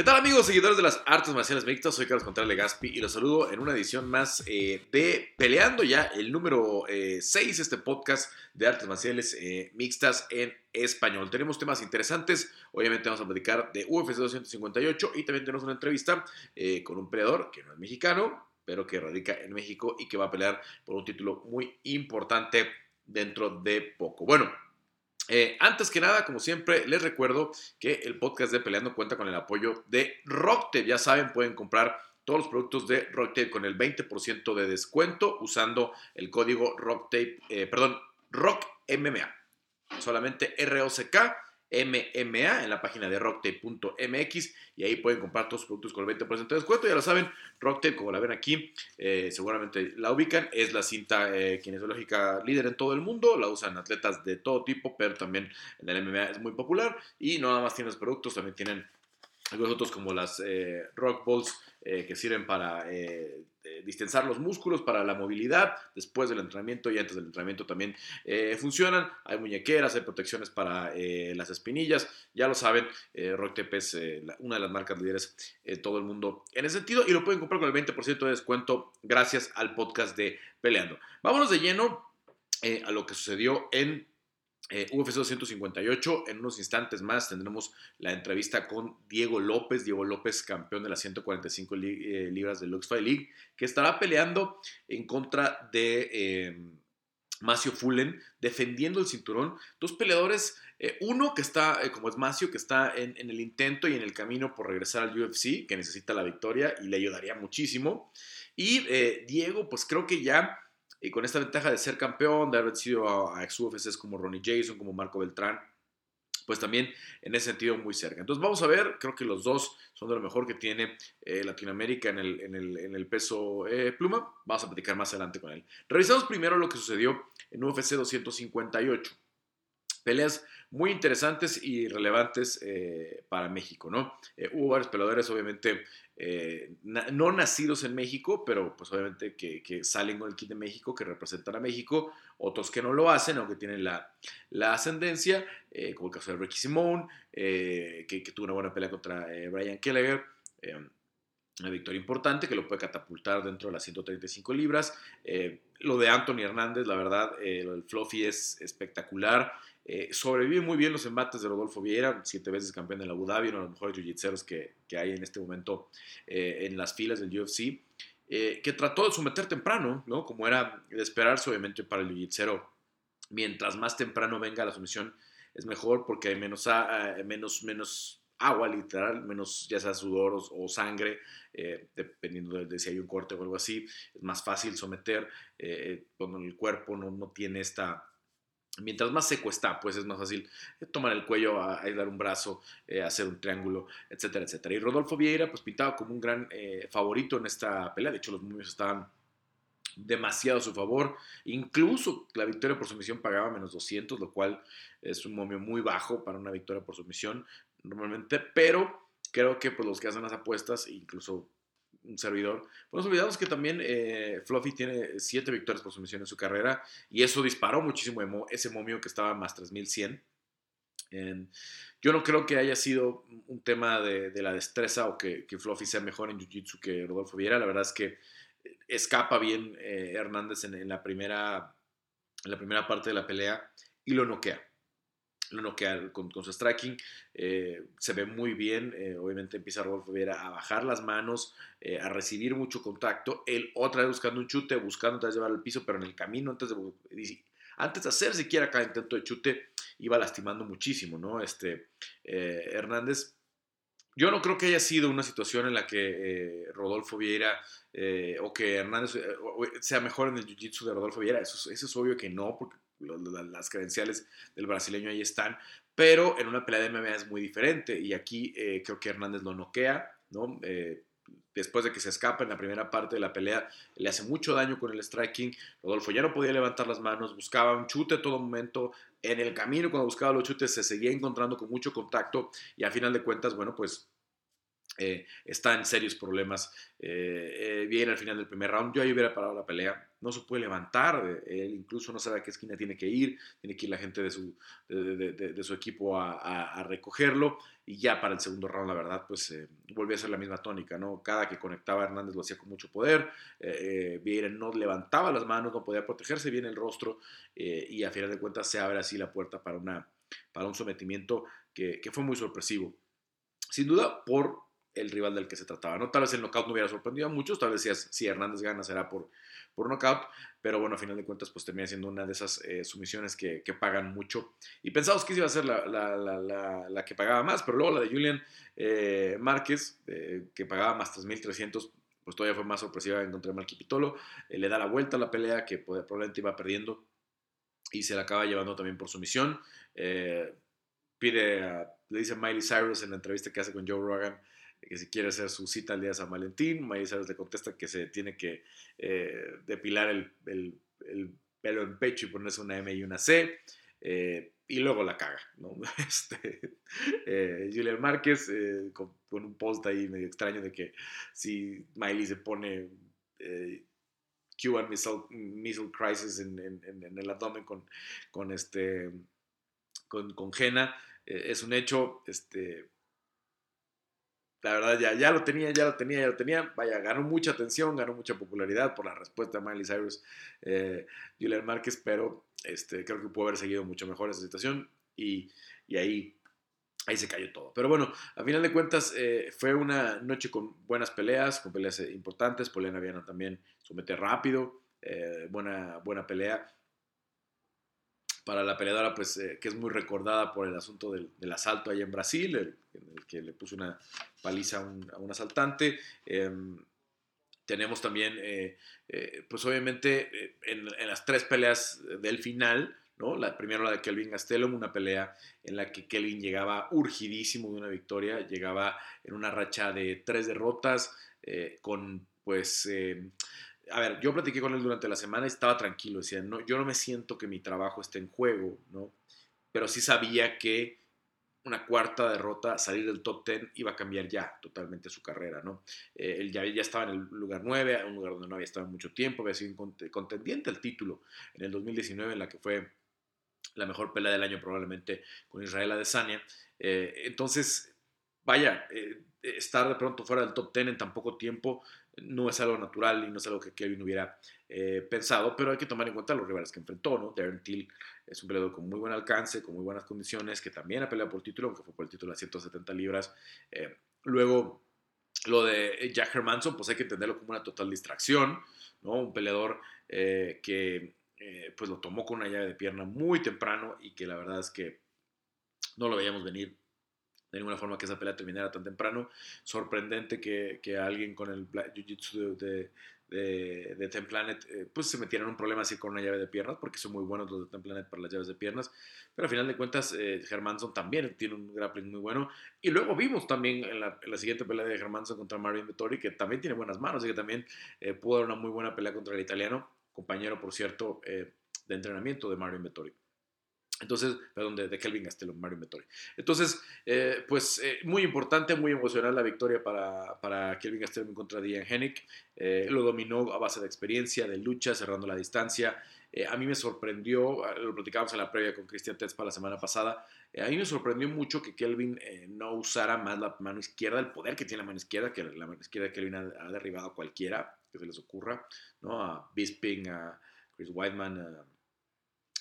¿Qué tal amigos, seguidores de las artes marciales mixtas? Soy Carlos Contreras Legaspi y los saludo en una edición más eh, de Peleando ya, el número 6, eh, este podcast de artes marciales eh, mixtas en español. Tenemos temas interesantes, obviamente vamos a platicar de UFC 258 y también tenemos una entrevista con un peleador que no es mexicano, pero que radica en México y que va a pelear por un título muy importante dentro de poco. Bueno, eh, antes que nada, como siempre, les recuerdo que el podcast de Peleando cuenta con el apoyo de Rocktape. Ya saben, pueden comprar todos los productos de Rocktape con el 20% de descuento usando el código Rocktape, eh, perdón, RockMMA. Solamente R-O-C-K MMA en la página de rocktape.mx y ahí pueden comprar todos los productos con el 20% de descuento. Ya lo saben, Rocktape, como la ven aquí, eh, seguramente la ubican, es la cinta eh, kinesiológica líder en todo el mundo, la usan atletas de todo tipo, pero también en el MMA es muy popular. Y no nada más tienen los productos, también tienen algunos otros como las eh, Rock Balls eh, que sirven para eh, distensar los músculos, para la movilidad después del entrenamiento y antes del entrenamiento también funcionan. Hay muñequeras, hay protecciones para las espinillas. Ya lo saben, Rock es una de las marcas líderes en todo el mundo en ese sentido y lo pueden comprar con el 20% de descuento gracias al podcast de Peleando. Vámonos de lleno a lo que sucedió en eh, UFC 258. En unos instantes más tendremos la entrevista con Diego López. Diego López, campeón de las 145 eh, libras de Lux Fight League, que estará peleando en contra de eh, Macio Fullen, defendiendo el cinturón. Dos peleadores, uno que está, como es Macio, que está en, en, el intento y en el camino por regresar al UFC, que necesita la victoria y le ayudaría muchísimo. Y Diego, pues creo que ya y con esta ventaja de ser campeón, de haber sido a, ex UFCs como Ronnie Jason, como Marco Beltrán, pues también en ese sentido muy cerca. Entonces vamos a ver, creo que los dos son de lo mejor que tiene eh, Latinoamérica en el, en el, peso eh, pluma. Vamos a platicar más adelante con él. Revisamos primero lo que sucedió en UFC 258. Peleas muy interesantes y relevantes eh, para México, ¿no? hubo varios peleadores, obviamente, eh, no nacidos en México, pero pues obviamente que, salen con el kit de México, que representan a México, otros que no lo hacen, aunque tienen la, ascendencia, eh, como el caso de Ricky Simone, eh, que, tuvo una buena pelea contra Brian Kelleher, una victoria importante que lo puede catapultar dentro de las 135 libras. lo de Anthony Hernández, la verdad, el Fluffy es espectacular. Eh, sobrevive muy bien los embates de Rodolfo Vieira, siete veces campeón de la Abu Dhabi, uno de los mejores jiu-jitseros que, que, hay en este momento eh, en las filas del UFC, eh, que trató de someter temprano, ¿no? Como era de esperarse, obviamente, para el jiu-jitsero. Mientras más temprano venga la sumisión, es mejor porque hay menos, menos, menos agua, literal, menos ya sea sudor o, sangre, dependiendo de, si hay un corte o algo así. Es más fácil someter cuando el cuerpo no, no tiene esta Mientras más seco pues es más fácil eh, tomar el cuello, aislar un brazo, eh, hacer un triángulo, etcétera, etcétera. Y Rodolfo Vieira, pues pintaba como un gran eh, favorito en esta pelea. De hecho, los momios estaban demasiado a su favor. Incluso la victoria por sumisión pagaba menos 200, lo cual es un momio muy bajo para una victoria por sumisión normalmente. Pero creo que pues, los que hacen las apuestas, incluso un servidor. Pues nos olvidamos que también eh, Fluffy tiene siete victorias por sumisión en su carrera y eso disparó muchísimo ese momio que estaba más 3100. yo no creo que haya sido un tema de, la destreza o que, Fluffy sea mejor en Jiu-Jitsu que Rodolfo Viera. La verdad es que escapa bien eh, Hernández en, la primera, en la primera parte de la pelea y lo noquea lo noquea con, su striking, eh, se ve muy bien, eh, obviamente empieza Rodolfo Vieira a bajar las manos, eh, a recibir mucho contacto, él otra vez buscando un chute, buscando otra vez llevar al piso, pero en el camino antes de, antes de hacer siquiera cada intento de chute, iba lastimando muchísimo, ¿no? Este, Hernández yo no creo que haya sido una situación en la que Rodolfo Vieira o que Hernández sea mejor en el jiu-jitsu de Rodolfo Vieira. Eso, eso, es obvio que no, porque las credenciales del brasileño ahí están, pero en una pelea de MMA es muy diferente y aquí eh, creo que Hernández lo noquea, ¿no? Eh, después de que se escapa en la primera parte de la pelea, le hace mucho daño con el striking. Rodolfo ya no podía levantar las manos, buscaba un chute a todo momento. En el camino, cuando buscaba los chutes, se seguía encontrando con mucho contacto y a final de cuentas, bueno, pues eh, está en serios problemas. Bien al final del primer round, yo ahí hubiera parado la pelea no se puede levantar, él incluso no sabe a qué esquina tiene que ir, tiene que ir la gente de su, de, su equipo a, recogerlo, y ya para el segundo round, la verdad, pues eh, volvió a ser la misma tónica, ¿no? Cada que conectaba Hernández lo hacía con mucho poder, eh, eh no levantaba las manos, no podía protegerse bien el rostro, eh, y a final de cuentas se abre así la puerta para, una, para un sometimiento que, que fue muy sorpresivo. Sin duda, por el rival del que se trataba. ¿no? Tal vez el knockout no hubiera sorprendido a muchos, tal vez si, Hernández gana será por, por knockout, pero bueno, a final de cuentas pues termina siendo una de esas eh, sumisiones que, pagan mucho. Y pensamos que iba a ser la, que pagaba más, pero luego la de Julian eh, Márquez, eh, que pagaba más 3.300, pues todavía fue más sorpresiva en contra de Marquis Pitolo, le da la vuelta a la pelea que probablemente iba perdiendo y se la acaba llevando también por sumisión. pide, le dice Miley Cyrus en la entrevista que hace con Joe Rogan, que si quiere hacer su cita el día de San Valentín, Miley Cyrus le contesta que se tiene que eh, depilar el, pelo en pecho y ponerse una M y una C, eh, y luego la caga, ¿no? Este, eh, Julian Márquez con, un post ahí medio extraño de que si Miley se pone Cuban Missile, missile Crisis en, el abdomen con, con, este, con, con Jena, es un hecho, este, la verdad ya, ya lo tenía, ya lo tenía, ya lo tenía. Vaya, ganó mucha atención, ganó mucha popularidad por la respuesta de Miley Cyrus, eh, Julian Márquez, pero este, creo que pudo haber seguido mucho mejor esa situación y, ahí, ahí se cayó todo. Pero bueno, a final de cuentas eh, fue una noche con buenas peleas, con peleas importantes. Poliana Viana también somete rápido, eh, buena, buena pelea para la peleadora, pues eh, que es muy recordada por el asunto del, asalto allá en Brasil, el, en el que le puso una paliza a un, asaltante. Em, tenemos también, eh, eh, pues obviamente, en, las tres peleas del final, ¿no? La primera, la de Kelvin Gastelum, una pelea en la que Kelvin llegaba urgidísimo de una victoria, llegaba en una racha de tres derrotas, con pues a ver, yo platiqué con él durante la semana y estaba tranquilo, decía, no, yo no me siento que mi trabajo esté en juego, ¿no? Pero sí sabía que una cuarta derrota, salir del top 10, iba a cambiar ya totalmente su carrera, ¿no? Eh, él ya, ya, estaba en el lugar 9, un lugar donde no había estado mucho tiempo, había sido contendiente al título en el 2019, en la que fue la mejor pelea del año probablemente con Israel Adesanya. Eh, entonces, vaya, eh, estar de pronto fuera del top 10 en tan poco tiempo no es algo natural y no es algo que Kevin hubiera eh, pensado, pero hay que tomar en cuenta los rivales que enfrentó, ¿no? Darren Till es un peleador con muy buen alcance, con muy buenas condiciones, que también ha peleado por título, aunque fue por el título de 170 libras. Eh, luego, lo de Jack Hermanson, pues hay que entenderlo como una total distracción, ¿no? Un peleador eh, que pues lo tomó con una llave de pierna muy temprano y que la verdad es que no lo veíamos venir de ninguna forma que esa pelea terminara tan temprano. Sorprendente que, que alguien con el Jiu-Jitsu de, de, de, Ten Planet eh, pues se metiera en un problema así con una llave de piernas, porque son muy buenos los de Ten Planet para las llaves de piernas. Pero al final de cuentas, eh, Hermanson también tiene un grappling muy bueno. Y luego vimos también en la, la siguiente pelea de Hermanson contra Mario Vettori, que también tiene buenas manos y que también eh, pudo dar una muy buena pelea contra el italiano, compañero, por cierto, eh, de entrenamiento de Mario Vettori. Entonces, perdón, de, Kelvin Gastelum, Mario Vettori. Entonces, eh, pues eh, muy importante, muy emocional la victoria para, para Kelvin Gastelum contra Diane Hennick. Eh, lo dominó a base de experiencia, de lucha, cerrando la distancia. a mí me sorprendió, ah, lo platicábamos en la previa con Cristian Tetzpa la semana pasada, a mí me sorprendió mucho que Kelvin no usara más la mano izquierda, el poder que tiene la mano izquierda, que la mano izquierda de Kelvin ha, derribado a cualquiera que se les ocurra, ¿no? A Bisping, a Chris Whiteman, a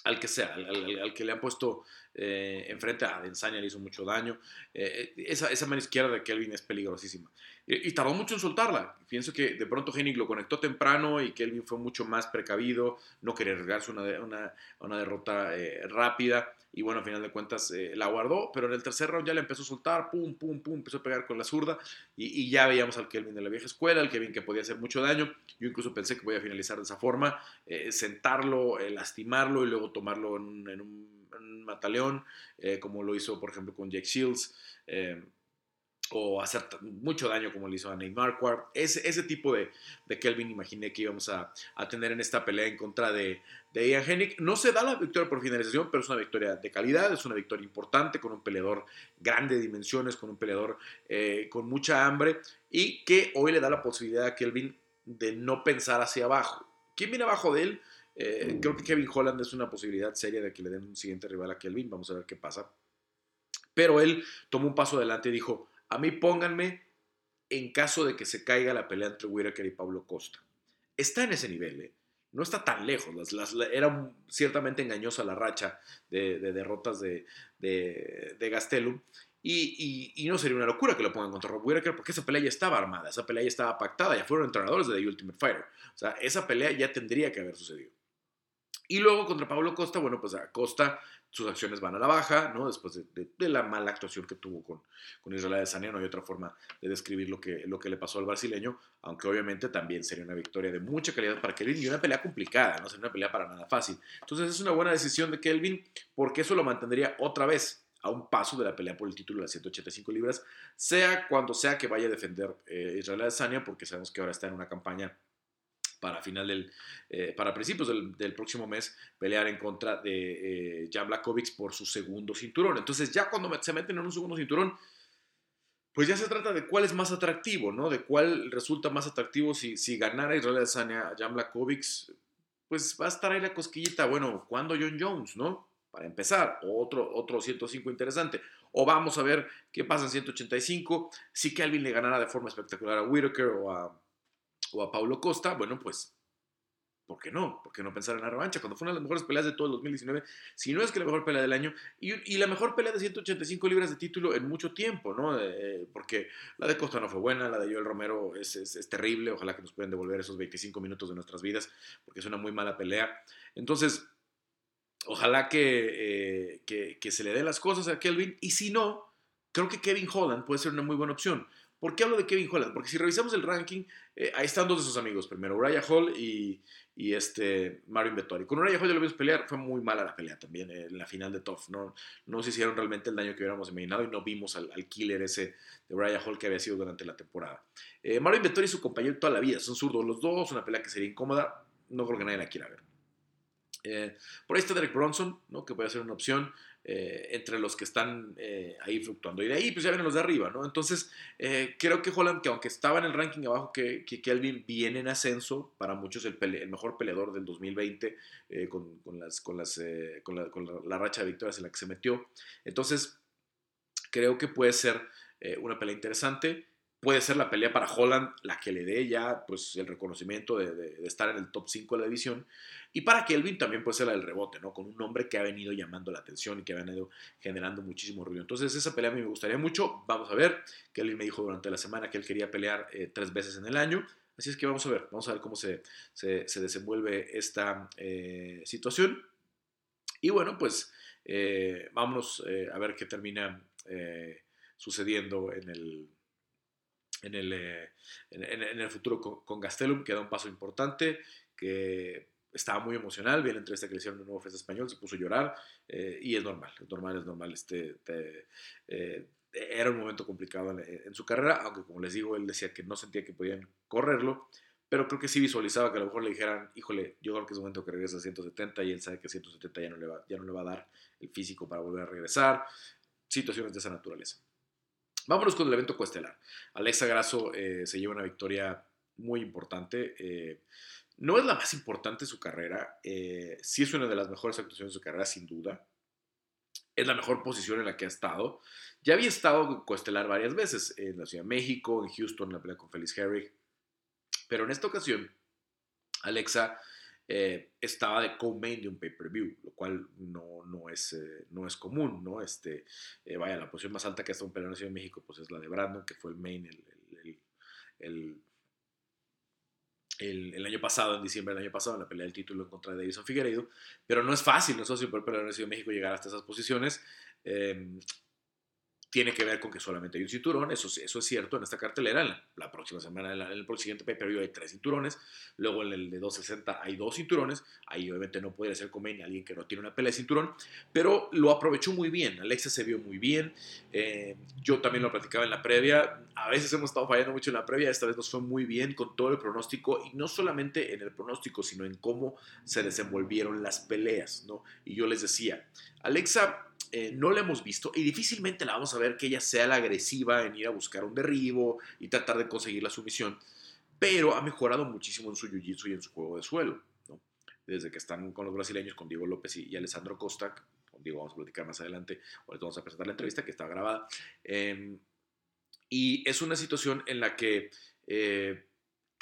al que sea, al, que le han puesto eh, enfrente a Densania le hizo mucho daño. Eh, esa, esa, mano izquierda de Kelvin es peligrosísima. Y, tardó mucho en soltarla. Pienso que de pronto Hennig lo conectó temprano y Kelvin fue mucho más precavido, no quería arriesgarse una, una, una derrota eh, rápida. Y bueno, al final de cuentas la guardó, pero en el tercer round ya le empezó a soltar, pum, pum, pum, empezó a pegar con la zurda. Y, ya veíamos al Kelvin de la vieja escuela, al Kelvin que podía hacer mucho daño. Yo incluso pensé que podía finalizar de esa forma, sentarlo, lastimarlo y luego tomarlo en un mataleón, eh, como lo hizo, por ejemplo, con Jake Shields, eh, o hacer mucho daño como le hizo a Nate Marquardt. Ese, tipo de, de, Kelvin imaginé que íbamos a, a, tener en esta pelea en contra de, de Ian Hennig. No se da la victoria por finalización, pero es una victoria de calidad, es una victoria importante con un peleador grande de dimensiones, con un peleador eh, con mucha hambre y que hoy le da la posibilidad a Kelvin de no pensar hacia abajo ¿Quién viene abajo de él? Eh, creo que Kevin Holland es una posibilidad seria de que le den un siguiente rival a Kelvin. Vamos a ver qué pasa. Pero él tomó un paso adelante y dijo, a mí pónganme en caso de que se caiga la pelea entre Whitaker y Pablo Costa. Está en ese nivel, ¿eh? no está tan lejos. era ciertamente engañosa la racha de, derrotas de, de, Gastelum. Y, no sería una locura que lo pongan contra Rob Whittaker porque esa pelea ya estaba armada, esa pelea ya estaba pactada, ya fueron entrenadores de The Ultimate Fighter. O sea, esa pelea ya tendría que haber sucedido. Y luego contra Pablo Costa, bueno, pues a Costa sus acciones van a la baja, ¿no? Después de, la mala actuación que tuvo con, con Israel Adesanya, no hay otra forma de describir lo que, lo que le pasó al brasileño, aunque obviamente también sería una victoria de mucha calidad para Kelvin y una pelea complicada, no sería una pelea para nada fácil. Entonces es una buena decisión de Kelvin porque eso lo mantendría otra vez a un paso de la pelea por el título de las 185 libras, sea cuando sea que vaya a defender eh, Israel Adesanya, porque sabemos que ahora está en una campaña para final del, eh, para principios del, próximo mes pelear en contra de eh, Jan Blakovic por su segundo cinturón. Entonces ya cuando se meten en un segundo cinturón, pues ya se trata de cuál es más atractivo, ¿no? De cuál resulta más atractivo si, si ganara Israel Adesanya a Jan Blakovic, pues va a estar ahí la cosquillita, bueno, ¿cuándo John Jones, no? Para empezar, otro, otro 105 interesante. O vamos a ver qué pasa en 185, si Kelvin le ganara de forma espectacular a Whitaker o a o a Paulo Costa, bueno, pues, ¿por qué no? ¿Por qué no pensar en la revancha? Cuando fue una de las mejores peleas de todo el 2019, si no es que la mejor pelea del año, y, la mejor pelea de 185 libras de título en mucho tiempo, ¿no? Eh, porque la de Costa no fue buena, la de Joel Romero es, terrible, ojalá que nos puedan devolver esos 25 minutos de nuestras vidas, porque es una muy mala pelea. Entonces, ojalá que, eh, que, que se le den las cosas a Kelvin, y si no, creo que Kevin Holland puede ser una muy buena opción. ¿Por qué hablo de Kevin Holland? Porque si revisamos el ranking, eh, ahí están dos de sus amigos. Primero, Uriah Hall y, este Marvin Vettori. Con Uriah Hall ya lo vimos pelear, fue muy mala la pelea también en la final de TOF. No, no se hicieron realmente el daño que hubiéramos imaginado y no vimos al, killer ese de Uriah Hall que había sido durante la temporada. Eh, Marvin Vettori y su compañero toda la vida, son zurdos los dos, una pelea que sería incómoda, no creo que nadie la quiera ver. Eh, por ahí está Derek Bronson, ¿no? que puede ser una opción. Eh, entre los que están eh, ahí fluctuando. Y de ahí, pues ya vienen los de arriba, ¿no? Entonces, eh, creo que Holland, que aunque estaba en el ranking abajo, que, que Kelvin viene en ascenso, para muchos el, mejor peleador del 2020, con, con, las, con, las, con, la, con la, racha de victorias en la que se metió. Entonces, creo que puede ser una pelea interesante puede ser la pelea para Holland la que le dé ya pues, el reconocimiento de, estar en el top 5 de la división. Y para Kelvin también puede ser la del rebote, ¿no? Con un nombre que ha venido llamando la atención y que ha venido generando muchísimo ruido. Entonces esa pelea a mí me gustaría mucho. Vamos a ver. Kelvin me dijo durante la semana que él quería pelear eh, tres veces en el año. Así es que vamos a ver. Vamos a ver cómo se, se, desenvuelve esta eh, situación. Y bueno, pues eh, vámonos a ver qué termina sucediendo en el en el, eh, en, el futuro con, Gastelum, que da un paso importante, que estaba muy emocional, bien la entrevista que le hicieron el nuevo Festa Español, se puso a llorar, eh, y es normal, es normal, es normal. Este, eh, era un momento complicado en, su carrera, aunque como les digo, él decía que no sentía que podían correrlo, pero creo que sí visualizaba que a lo mejor le dijeran, híjole, yo creo que es momento que regresa a 170 y él sabe que 170 ya no le va, ya no le va a dar el físico para volver a regresar, situaciones de esa naturaleza. Vámonos con el evento coestelar. Alexa Grasso eh, se lleva una victoria muy importante. Eh, no es la más importante de su carrera, eh, sí es una de las mejores actuaciones de su carrera, sin duda. Es la mejor posición en la que ha estado. Ya había estado coestelar varias veces en la Ciudad de México, en Houston, en la pelea con Felix Herrig. Pero en esta ocasión, Alexa eh, estaba de co-main de un pay-per-view, lo cual no, no, es, eh, no es común, ¿no? Este, eh, vaya, la posición más alta que ha un peleador en México, pues es la de Brandon, que fue el main el, el, año pasado, en diciembre del año pasado, en la pelea del título en contra de Davison Figueiredo, pero no es fácil, no es fácil para el peleador en México llegar hasta esas posiciones. Tiene que ver con que solamente hay un cinturón, eso, es cierto en esta cartelera, en la, próxima semana, en, el siguiente pay-per-view hay tres cinturones, luego en el de 260 hay dos cinturones, ahí obviamente no puede ser convenio alguien que no tiene una pelea de cinturón, pero lo aprovechó muy bien, Alexa se vio muy bien, eh, yo también lo platicaba en la previa, a veces hemos estado fallando mucho en la previa, esta vez nos fue muy bien con todo el pronóstico, y no solamente en el pronóstico, sino en cómo se desenvolvieron las peleas, ¿no? Y yo les decía, Alexa eh, no la hemos visto y difícilmente la vamos a ver que ella sea la agresiva en ir a buscar un derribo y tratar de conseguir la sumisión. pero ha mejorado muchísimo en su jiu-jitsu y en su juego de suelo. Desde que están con los brasileños, con Diego López y, Alessandro Costa, con Diego vamos a platicar más adelante, ahorita vamos a presentar la entrevista que está grabada, em, y es una situación en la que eh,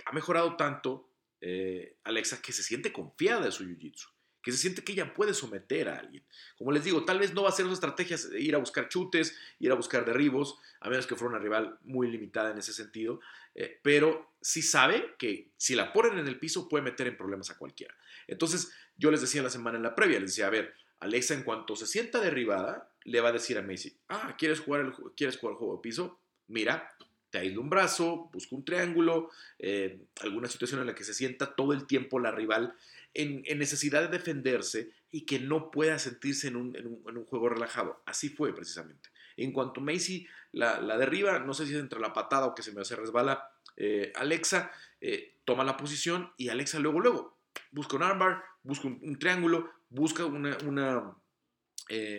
ha mejorado tanto eh, Alexa que se siente confiada de su jiu-jitsu que se siente que ella puede someter a alguien. Como les digo, tal vez no va a ser una estrategia de ir a buscar chutes, ir a buscar derribos, a menos que fuera una rival muy limitada en ese sentido, eh, pero sí sabe que si la ponen en el piso puede meter en problemas a cualquiera. Entonces, yo les decía la semana en la previa, les decía, a ver, Alexa en cuanto se sienta derribada, le va a decir a Macy, ah, ¿quieres jugar el, ¿quieres jugar juego de piso? Mira, te aíslo un brazo, busca un triángulo, eh, alguna situación en la que se sienta todo el tiempo la rival en, necesidad de defenderse y que no pueda sentirse en un, juego relajado. Así fue precisamente. En cuanto Macy la, derriba, no sé si es entre la patada o que se me hace resbala, eh, Alexa eh, toma la posición y Alexa luego, luego busca un armbar, busca un, triángulo, busca una, una,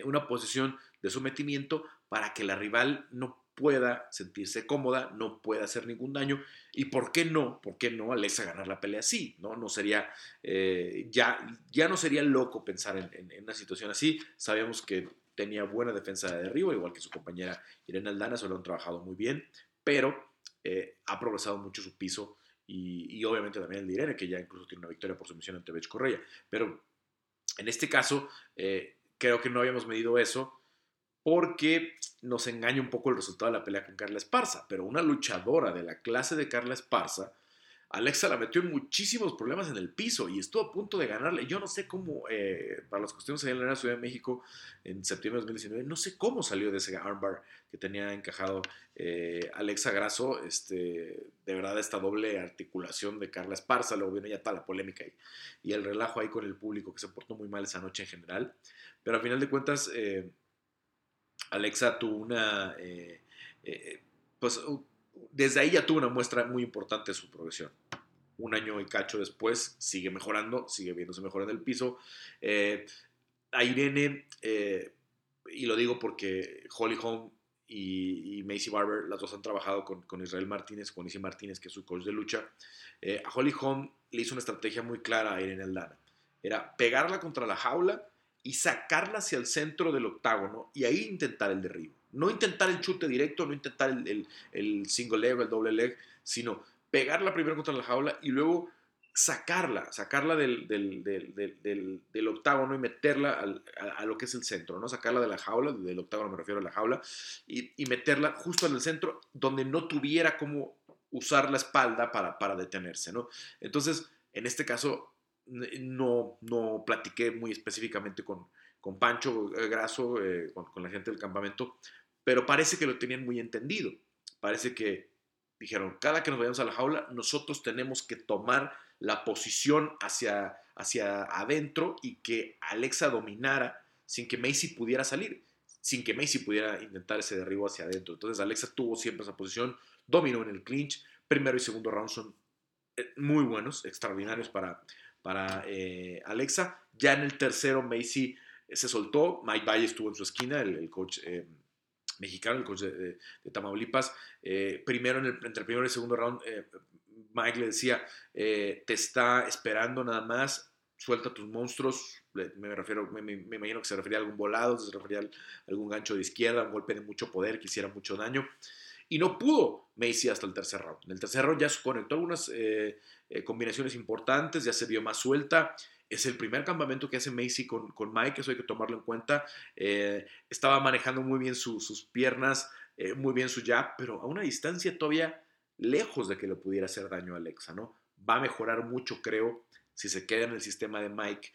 una posición de sometimiento para que la rival no pueda sentirse cómoda, no pueda hacer ningún daño. ¿Y por qué no? ¿Por qué no Alexa ganar la pelea así? ¿no? No sería, eh, ya, ya no sería loco pensar en, una situación así. Sabemos que tenía buena defensa de derribo, igual que su compañera Irene Aldana, se lo han trabajado muy bien, pero eh, ha progresado mucho su piso y, obviamente también el de Irene, que ya incluso tiene una victoria por sumisión ante Bech Correa. Pero en este caso, eh, creo que no habíamos medido eso porque nos engaña un poco el resultado de la pelea con Carla Esparza, pero una luchadora de la clase de Carla Esparza, Alexa la metió en muchísimos problemas en el piso y estuvo a punto de ganarle. Yo no sé cómo, eh, para las cuestiones en la Ciudad de México en septiembre de 2019, no sé cómo salió de ese armbar que tenía encajado eh, Alexa Grasso, este, de verdad esta doble articulación de Carla Esparza, luego viene ya toda la polémica y, el relajo ahí con el público que se portó muy mal esa noche en general, pero al final de cuentas... Eh, Alexa tuvo una, eh, eh, pues desde ahí ya tuvo una muestra muy importante de su progresión. Un año y cacho después sigue mejorando, sigue viéndose mejor en el piso. Eh, a Irene, y lo digo porque Holly Holm y, Macy Barber, las dos han trabajado con, Israel Martínez, con Isi Martínez, que es su coach de lucha. a Holly Holm le hizo una estrategia muy clara a Irene Aldana. Era pegarla contra la jaula y sacarla hacia el centro del octágono y ahí intentar el derribo. No intentar el chute directo, no intentar el, single leg el doble leg, sino pegarla primero contra la jaula y luego sacarla, sacarla del, del, octágono y meterla a, lo que es el centro, ¿no? Sacarla de la jaula, del octágono me refiero a la jaula, y, meterla justo en el centro donde no tuviera como usar la espalda para, para detenerse, ¿no? Entonces, en este caso, no, no platiqué muy específicamente con, con Pancho eh, Graso, eh, con, la gente del campamento, pero parece que lo tenían muy entendido. Parece que dijeron, cada que nos vayamos a la jaula, nosotros tenemos que tomar la posición hacia, hacia adentro y que Alexa dominara sin que Macy pudiera salir, sin que Macy pudiera intentar ese derribo hacia adentro. Entonces Alexa tuvo siempre esa posición, dominó en el clinch, primero y segundo round son eh, muy buenos, extraordinarios para, para eh, Alexa. Ya en el tercero, Macy eh, se soltó. Mike Valle estuvo en su esquina, el, coach eh, mexicano, el coach de, Tamaulipas. primero, en el, entre el primero y el segundo round, Mike le decía: Te está esperando nada más, suelta tus monstruos. Me, refiero, me, imagino que se refería a algún volado, se refería a algún gancho de izquierda, un golpe de mucho poder que hiciera mucho daño. Y no pudo Macy hasta el tercer round. En el tercer round ya conectó algunas eh, combinaciones importantes, ya se vio más suelta. Es el primer campamento que hace Macy con, con Mike, eso hay que tomarlo en cuenta. Eh, estaba manejando muy bien sus piernas, eh, muy bien su jab, pero a una distancia todavía lejos de que le pudiera hacer daño a Alexa, ¿no? Va a mejorar mucho, creo, si se queda en el sistema de Mike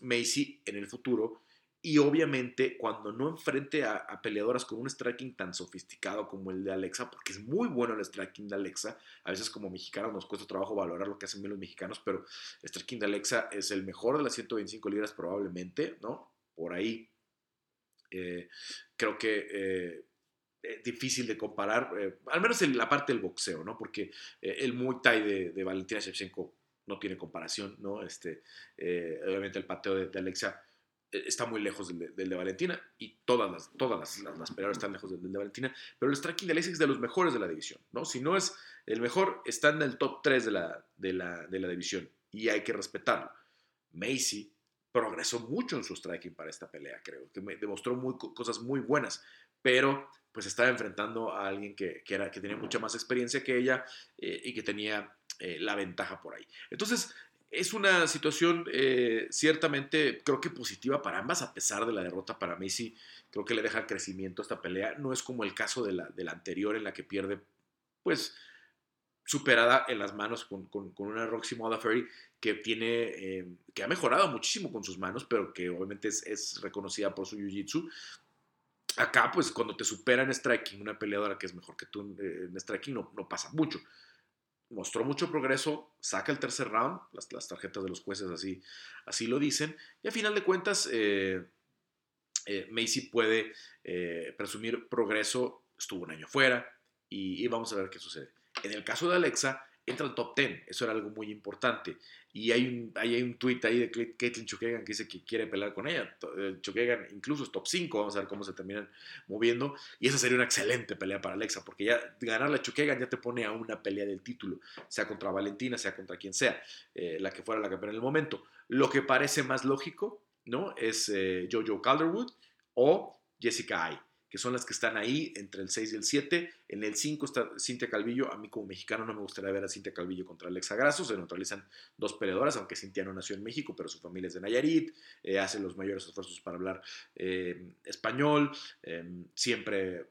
Macy en el futuro y obviamente cuando no enfrente a, peleadoras con un striking tan sofisticado como el de Alexa, porque es muy bueno el striking de Alexa, a veces como mexicanos nos cuesta trabajo valorar lo que hacen bien los mexicanos, pero el striking de Alexa es el mejor de las 125 libras probablemente, ¿no? Por ahí. Eh, creo que eh, es difícil de comparar, eh, al menos en la parte del boxeo, ¿no? Porque el Muay Thai de, Valentina Shevchenko no tiene comparación, ¿no? Este, obviamente el pateo de, de Alexa eh, está muy lejos del de, de, Valentina y todas las, todas las, las, peleadoras están lejos del, de Valentina, pero el striking de Alexa es de los mejores de la división, ¿no? Si no es el mejor, está en el top 3 de la, de la, de la división y hay que respetarlo. Macy progresó mucho en su striking para esta pelea, creo, que me demostró muy, cosas muy buenas, pero pues estaba enfrentando a alguien que, que, era, que tenía mucha más experiencia que ella eh, y que tenía eh, la ventaja por ahí. Entonces, es una situación eh, ciertamente, creo que positiva para ambas, a pesar de la derrota para Messi. Creo que le deja crecimiento a esta pelea. No es como el caso de la, anterior en la que pierde, pues, superada en las manos con, con, una Roxy Modafferi que tiene, eh, que ha mejorado muchísimo con sus manos, pero que obviamente es, reconocida por su jiu-jitsu. Acá, pues, cuando te supera en striking, una peleadora que es mejor que tú en striking, no, no pasa mucho mostró mucho progreso, saca el tercer round, las, las, tarjetas de los jueces así, así lo dicen, y a final de cuentas eh, eh, Macy puede eh, presumir progreso, estuvo un año fuera, y, y, vamos a ver qué sucede. En el caso de Alexa, entra al top 10. Eso era algo muy importante. Y hay un, hay un tweet ahí de Caitlin Chukagan que dice que quiere pelear con ella. Eh, Chukagan incluso es top 5. Vamos a ver cómo se terminan moviendo. Y esa sería una excelente pelea para Alexa, porque ya ganarle a Chukagan ya te pone a una pelea del título, sea contra Valentina, sea contra quien sea, eh, la que fuera la campeona en el momento. Lo que parece más lógico, ¿no? Es eh, Jojo Calderwood o Jessica Ai que son las que están ahí entre el 6 y el 7. En el 5 está Cintia Calvillo. A mí como mexicano no me gustaría ver a Cintia Calvillo contra Alexa Grasso. Se neutralizan dos peleadoras, aunque Cintia no nació en México, pero su familia es de Nayarit. Eh, hace los mayores esfuerzos para hablar eh, español. Eh, siempre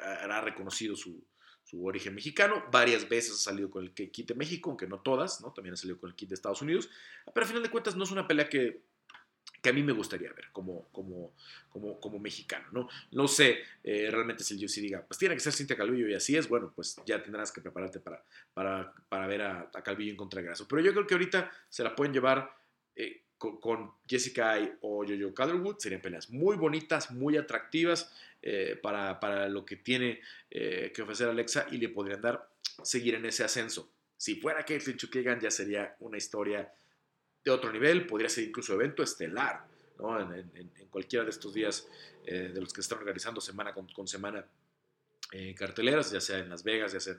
ha reconocido su, su origen mexicano. Varias veces ha salido con el kit de México, aunque no todas, ¿no? También ha salido con el kit de Estados Unidos. Pero a final de cuentas no es una pelea que que a mí me gustaría ver como, como, como, como mexicano, ¿no? No sé eh, realmente si el UFC diga, pues tiene que ser Cintia Calvillo y así es, bueno, pues ya tendrás que prepararte para, para, para ver a, Calvillo en contra de Grasso. Pero yo creo que ahorita se la pueden llevar eh, con, Jessica Ay o Jojo Calderwood, serían peleas muy bonitas, muy atractivas eh, para, para, lo que tiene que ofrecer Alexa y le podrían dar seguir en ese ascenso. Si fuera Caitlyn Chukagan ya sería una historia de otro nivel, podría ser incluso evento estelar, ¿no? en, cualquiera de estos días eh, de los que están organizando semana con, semana eh, carteleras, ya sea en Las Vegas, ya sea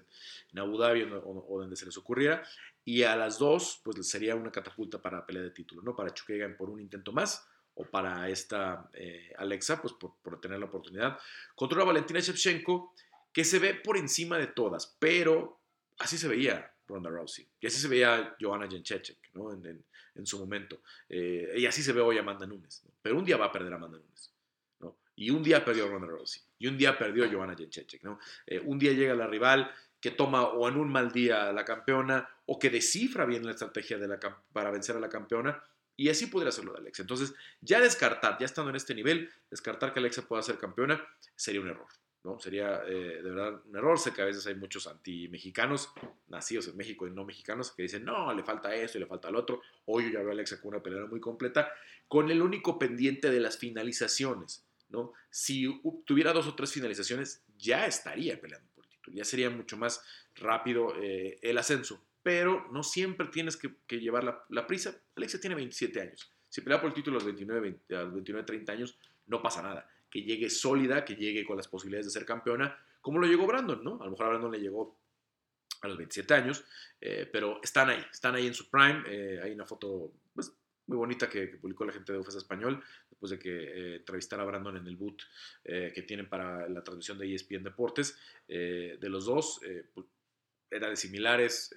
en Abu Dhabi o, donde se les ocurriera. Y a las dos, pues sería una catapulta para pelea de título, ¿no? Para Chukagan por un intento más o para esta eh, Alexa, pues por, tener la oportunidad. Contra Valentina Shevchenko, que se ve por encima de todas, pero así se veía Ronda Rousey. Y así se veía Joanna Jędrzejczyk, ¿no? En, su momento. Eh, y así se ve hoy Amanda Nunes. ¿no? Pero un día va a perder Amanda Nunes. ¿no? Y un día perdió Ronda Rousey. Y un día perdió Joanna Jędrzejczyk, ¿no? Eh, un día llega la rival que toma o en un mal día a la campeona o que descifra bien la estrategia para vencer a la campeona. Y así podría hacerlo de Alexa. Entonces, ya descartar, ya estando en este nivel, descartar que Alexa pueda ser campeona sería un error. ¿No? Sería eh, de verdad un error. Sé que a veces hay muchos anti-mexicanos, nacidos en México y no mexicanos, que dicen, no, le falta esto y le falta el otro. Hoy yo ya veo a Alexa con una pelea muy completa, con el único pendiente de las finalizaciones. ¿no? Si tuviera dos o tres finalizaciones, ya estaría peleando por el título. Ya sería mucho más rápido eh, el ascenso. Pero no siempre tienes que, llevar la, la, prisa. Alexa tiene 27 años. Si pelea por el título a los 29, 20, a los 29, 30 años, no pasa nada que llegue sólida, que llegue con las posibilidades de ser campeona, como lo llegó Brandon, ¿no? A lo mejor a Brandon le llegó a los 27 años, eh, pero están ahí, están ahí en su prime. Eh, hay una foto pues, muy bonita que, publicó la gente de UFES Español, después de que eh, entrevistara a Brandon en el boot que tienen para la transmisión de ESPN Deportes. De los dos, pues, eran similares,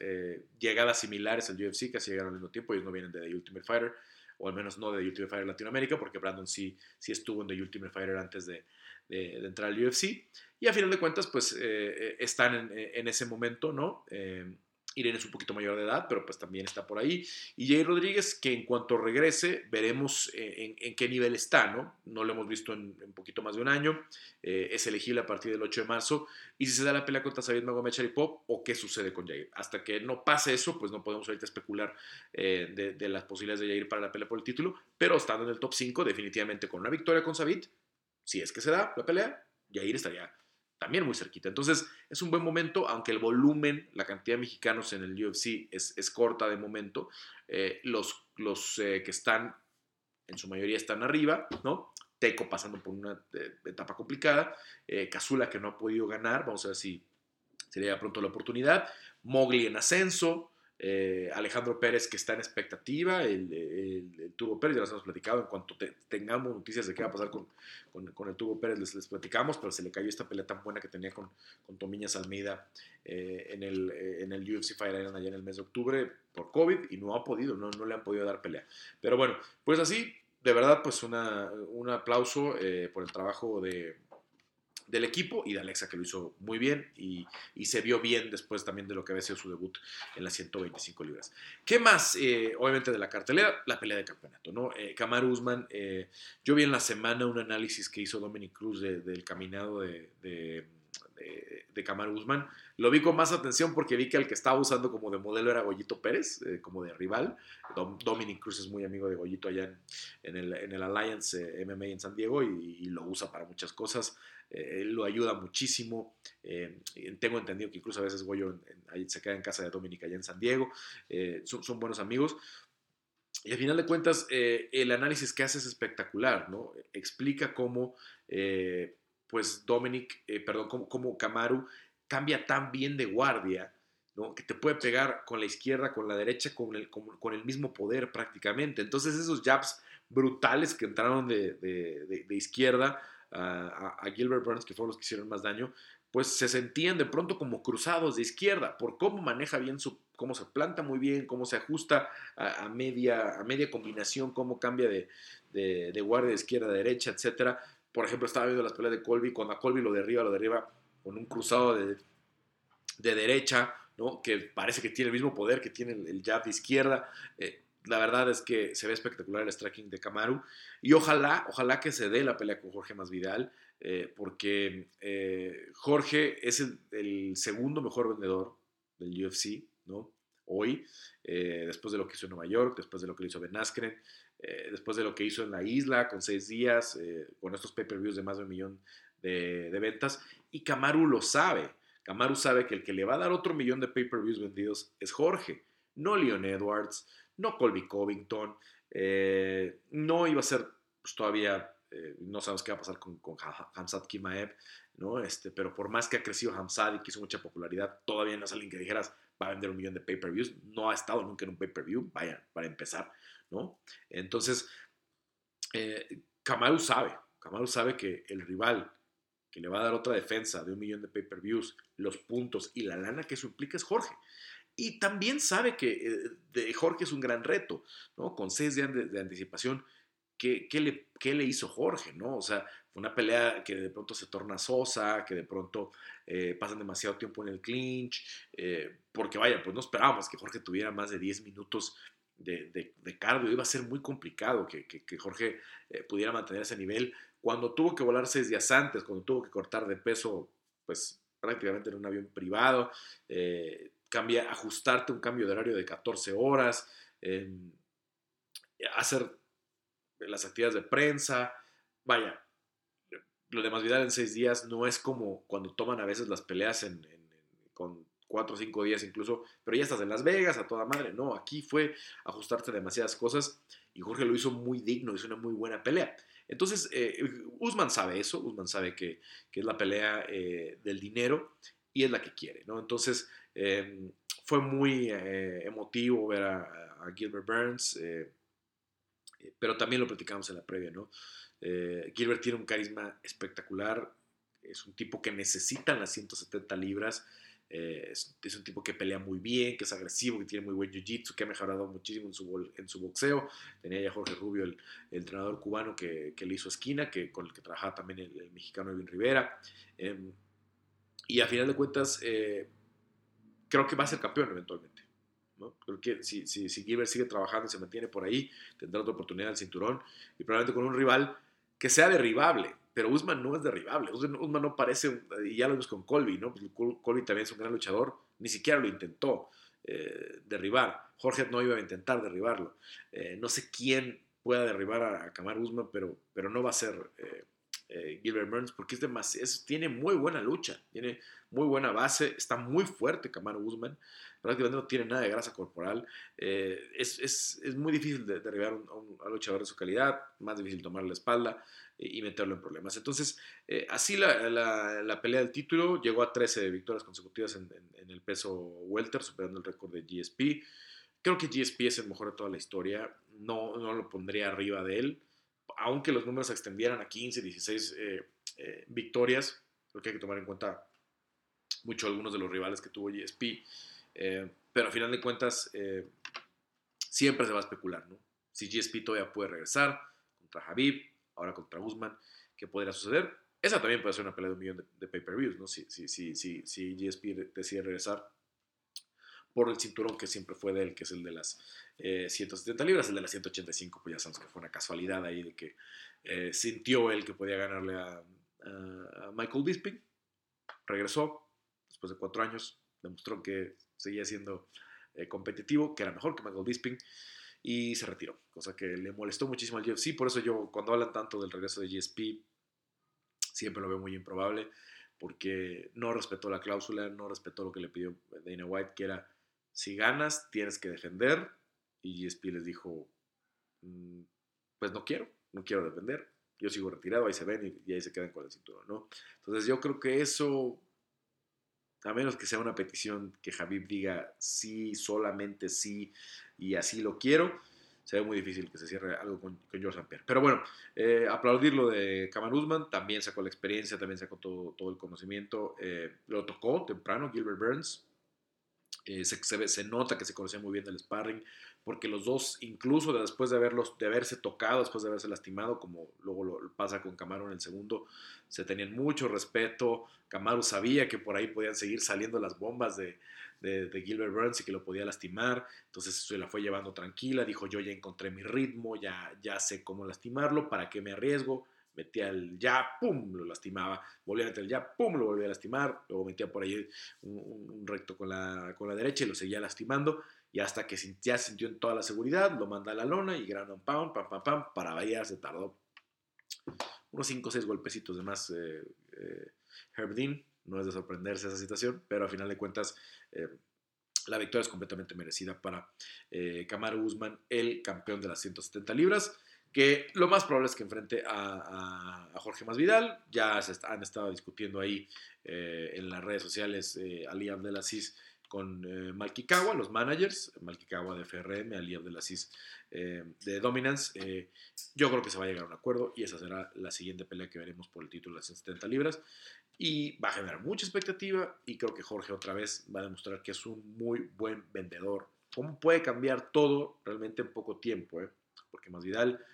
llegadas similares al UFC, casi llegaron al mismo tiempo, ellos no vienen de The Ultimate Fighter o al menos no de The Ultimate Fighter Latinoamérica, porque Brandon sí, sí estuvo en The Ultimate Fighter antes de, de, de entrar al UFC. Y a final de cuentas, pues eh, eh están en, en, ese momento, ¿no? Eh, Irene es un poquito mayor de edad, pero pues también está por ahí. Y Jay Rodríguez, que en cuanto regrese, veremos en, en, qué nivel está, ¿no? No lo hemos visto en un poquito más de un año. Eh, es elegible a partir del 8 de marzo. Y si se da la pelea contra Sabid Magomed Sharipov, o qué sucede con Jair. Hasta que no pase eso, pues no podemos ahorita especular eh, de, de, las posibilidades de Jair para la pelea por el título. Pero estando en el top 5, definitivamente con una victoria con Sabid, si es que se da la pelea, Jair estaría también muy cerquita. Entonces es un buen momento, aunque el volumen, la cantidad de mexicanos en el UFC es, es corta de momento, eh, los, los eh, que están en su mayoría están arriba, ¿no? Teco pasando por una eh, etapa complicada, eh, Cazula que no ha podido ganar, vamos a ver si sería pronto la oportunidad, Mowgli en ascenso, eh, Alejandro Pérez que está en expectativa, el, el, Pérez, ya lo hemos platicado, en cuanto tengamos noticias de qué va a pasar con, con, el Turbo Pérez les, platicamos, pero se le cayó esta pelea tan buena que tenía con, con Tomiñas Almeida eh, en, el, eh, en el UFC Fire Island allá en el mes de octubre por COVID y no ha podido, no, no le han podido dar pelea. Pero bueno, pues así, de verdad, pues una, un aplauso por el trabajo de, del equipo y de Alexa que lo hizo muy bien y, se vio bien después también de lo que había sido su debut en las 125 libras. ¿Qué más? Eh, obviamente de la cartelera, la pelea de campeonato, ¿no? Eh, Usman, eh, yo vi en la semana un análisis que hizo Dominic Cruz del caminado de, de, de, Kamaru Usman. Lo vi con más atención porque vi que el que estaba usando como de modelo era Goyito Pérez, como de rival. Dominic Cruz es muy amigo de Goyito allá en, el, en el, Alliance MMA en San Diego y, lo usa para muchas cosas. Eh, él lo ayuda muchísimo. Eh, tengo entendido que incluso a veces Goyo se queda en casa de Dominica allá en San Diego. Eh, son, buenos amigos. Y al final de cuentas, el análisis que hace es espectacular, ¿no? Explica cómo, pues, Dominic, perdón, cómo, cómo Kamaru cambia tan bien de guardia, ¿no? que te puede pegar con la izquierda, con la derecha, con el, con, el mismo poder prácticamente. Entonces esos jabs brutales que entraron de, de izquierda a, Gilbert Burns, que fueron los que hicieron más daño, pues se sentían de pronto como cruzados de izquierda, por cómo maneja bien su, cómo se planta muy bien, cómo se ajusta a, media, a media combinación, cómo cambia de, de, guardia de izquierda a derecha, etcétera. Por ejemplo, estaba viendo las peleas de Colby, cuando a Colby lo derriba, lo derriba con un cruzado de, de derecha, ¿no? que parece que tiene el mismo poder que tiene el, jab de izquierda. Eh, la verdad es que se ve espectacular el striking de Kamaru. Y ojalá, ojalá que se dé la pelea con Jorge Masvidal, eh, porque eh, Jorge es el, segundo mejor vendedor del UFC, ¿no? Hoy, eh, después de lo que hizo en Nueva York, después de lo que hizo Ben Askren, después de lo que hizo en la isla con seis días, con estos pay-per-views de más de un millón de, ventas. Y Kamaru lo sabe. Kamaru sabe que el que le va a dar otro millón de pay-per-views vendidos es Jorge, no Leon Edwards, no Colby Covington, eh, no iba a ser pues, todavía, eh, no sabemos qué va a pasar con, con Kimaev, ¿no? Este, pero por más que ha crecido Hamzat y que hizo mucha popularidad, todavía no es alguien que dijeras va a vender un millón de pay-per-views, no ha estado nunca en un pay-per-view, vaya, para empezar, ¿no? Entonces, eh, sabe, sabe que el rival que le va a dar otra defensa de un millón de pay-per-views, los puntos y la lana que eso implica es Jorge. Y también sabe que eh, de Jorge es un gran reto, ¿no? Con seis días de, anticipación, ¿qué, le, ¿qué, le, hizo Jorge, no? O sea, una pelea que de pronto se torna sosa, que de pronto eh, pasan demasiado tiempo en el clinch, eh, porque vaya, pues no esperábamos que Jorge tuviera más de 10 minutos de, de, cardio, iba a ser muy complicado que, que, Jorge pudiera mantener ese nivel. Cuando tuvo que volar seis días antes, cuando tuvo que cortar de peso, pues prácticamente en un avión privado, cambia, ajustarte un cambio de horario de 14 horas, em, hacer las actividades de prensa, vaya, lo de Masvidal en seis días no es como cuando toman a veces las peleas en, con cuatro o cinco días incluso, pero ya estás en Las Vegas a toda madre, no, aquí fue ajustarte demasiadas cosas y Jorge lo hizo muy digno, hizo una muy buena pelea. Entonces, eh, Usman sabe eso, Usman sabe que, es la pelea eh, del dinero y es la que quiere, ¿no? Entonces, Em, fue muy eh, emotivo ver a, Gilbert Burns, pero también lo platicamos en la previa, ¿no? Gilbert tiene un carisma espectacular, es un tipo que necesita las 170 libras, es, un tipo que pelea muy bien, que es agresivo, que tiene muy buen jiu-jitsu, que ha mejorado muchísimo en su, boxeo. Tenía ya Jorge Rubio, el, entrenador cubano que, le hizo esquina, que, con el que trabajaba también el, mexicano Edwin Rivera. Em, y a final de cuentas, creo que va a ser campeón eventualmente. ¿no? Creo que si, si, si Gilbert sigue trabajando y se mantiene por ahí, tendrá otra oportunidad al cinturón y probablemente con un rival que sea derribable. Pero Usman no es derribable. Usman no parece, y ya lo vimos con Colby, ¿no? Pues Colby también es un gran luchador, ni siquiera lo intentó eh, derribar. Jorge no iba a intentar derribarlo. Eh, no sé quién pueda derribar a, Kamar Usman, pero, pero no va a ser. Eh, eh, Gilbert Burns, porque es demasiado, tiene muy buena lucha, tiene muy buena base, está muy fuerte Kamaru Usman, prácticamente no tiene nada de grasa corporal, eh, es, es, es, muy difícil de derribar a un, luchador de su calidad, más difícil tomar la espalda y, meterlo en problemas. Entonces, eh, así la, la, la, pelea del título llegó a 13 victorias consecutivas en, en, el peso welter, superando el récord de GSP. Creo que GSP es el mejor de toda la historia, no, no lo pondría arriba de él aunque los números se extendieran a 15, 16 eh, eh, victorias, creo que hay que tomar en cuenta mucho algunos de los rivales que tuvo GSP, eh, pero a final de cuentas siempre se va a especular, ¿no? Si GSP todavía puede regresar contra Habib, ahora contra Usman, ¿qué podría suceder? Esa también puede ser una pelea de un millón de, pay-per-views, ¿no? Si, si, si, si, si GSP decide regresar por el cinturón que siempre fue de él, que es el de las 170 eh, libras, el de las 185, pues ya sabemos que fue una casualidad ahí de que eh, sintió él que podía ganarle a, Michael Bisping, regresó después de cuatro años, demostró que seguía siendo eh, competitivo, que era mejor que Michael Bisping, y se retiró, cosa que le molestó muchísimo al UFC, por eso yo cuando hablan tanto del regreso de GSP, siempre lo veo muy improbable, porque no respetó la cláusula, no respetó lo que le pidió Dana White, que era si ganas, tienes que defender. Y GSP les dijo, mm, pues no quiero, no quiero defender. Yo sigo retirado, ahí se ven y, ahí se quedan con el cinturón, ¿no? Entonces yo creo que eso, a menos que sea una petición que Javib diga sí, solamente sí, y así lo quiero, se ve muy difícil que se cierre algo con, George St. Pierre. Pero bueno, eh, aplaudir lo de Kaman Usman, también sacó la experiencia, también sacó todo, todo el conocimiento. Eh, lo tocó temprano Gilbert Burns, eh, se, nota que se conocía muy bien del sparring, porque los dos, incluso después de, haberlos, de haberse tocado, después de haberse lastimado, como luego lo pasa con Camaro en el segundo, se tenían mucho respeto. Camaro sabía que por ahí podían seguir saliendo las bombas de, de, Gilbert Burns y que lo podía lastimar, entonces se la fue llevando tranquila, dijo yo ya encontré mi ritmo, ya, ya sé cómo lastimarlo, ¿para qué me arriesgo? Metía el ya, pum, lo lastimaba, volvía a meter el ya, pum, lo volvía a lastimar, luego metía por ahí un, recto con la, con la derecha y lo seguía lastimando, y hasta que ya sintió en toda la seguridad, lo manda a la lona y ground and pound, pam, pam, pam, para variar se tardó unos 5 o 6 golpecitos de más eh, eh, Herb Dean, no es de sorprenderse esa situación, pero a final de cuentas eh, la victoria es completamente merecida para eh, Kamaru Usman, el campeón de las 170 libras que lo más probable es que enfrente a, Jorge Masvidal. Ya se han estado discutiendo ahí eh, en las redes sociales eh, Ali Abdelaziz con eh, Malkikawa, los managers, Malkikawa de FRM, Ali Abdelaziz eh, de Dominance. yo creo que se va a llegar a un acuerdo y esa será la siguiente pelea que veremos por el título de las 170 libras. Y va a generar mucha expectativa y creo que Jorge otra vez va a demostrar que es un muy buen vendedor. ¿Cómo puede cambiar todo realmente en poco tiempo? Porque Masvidal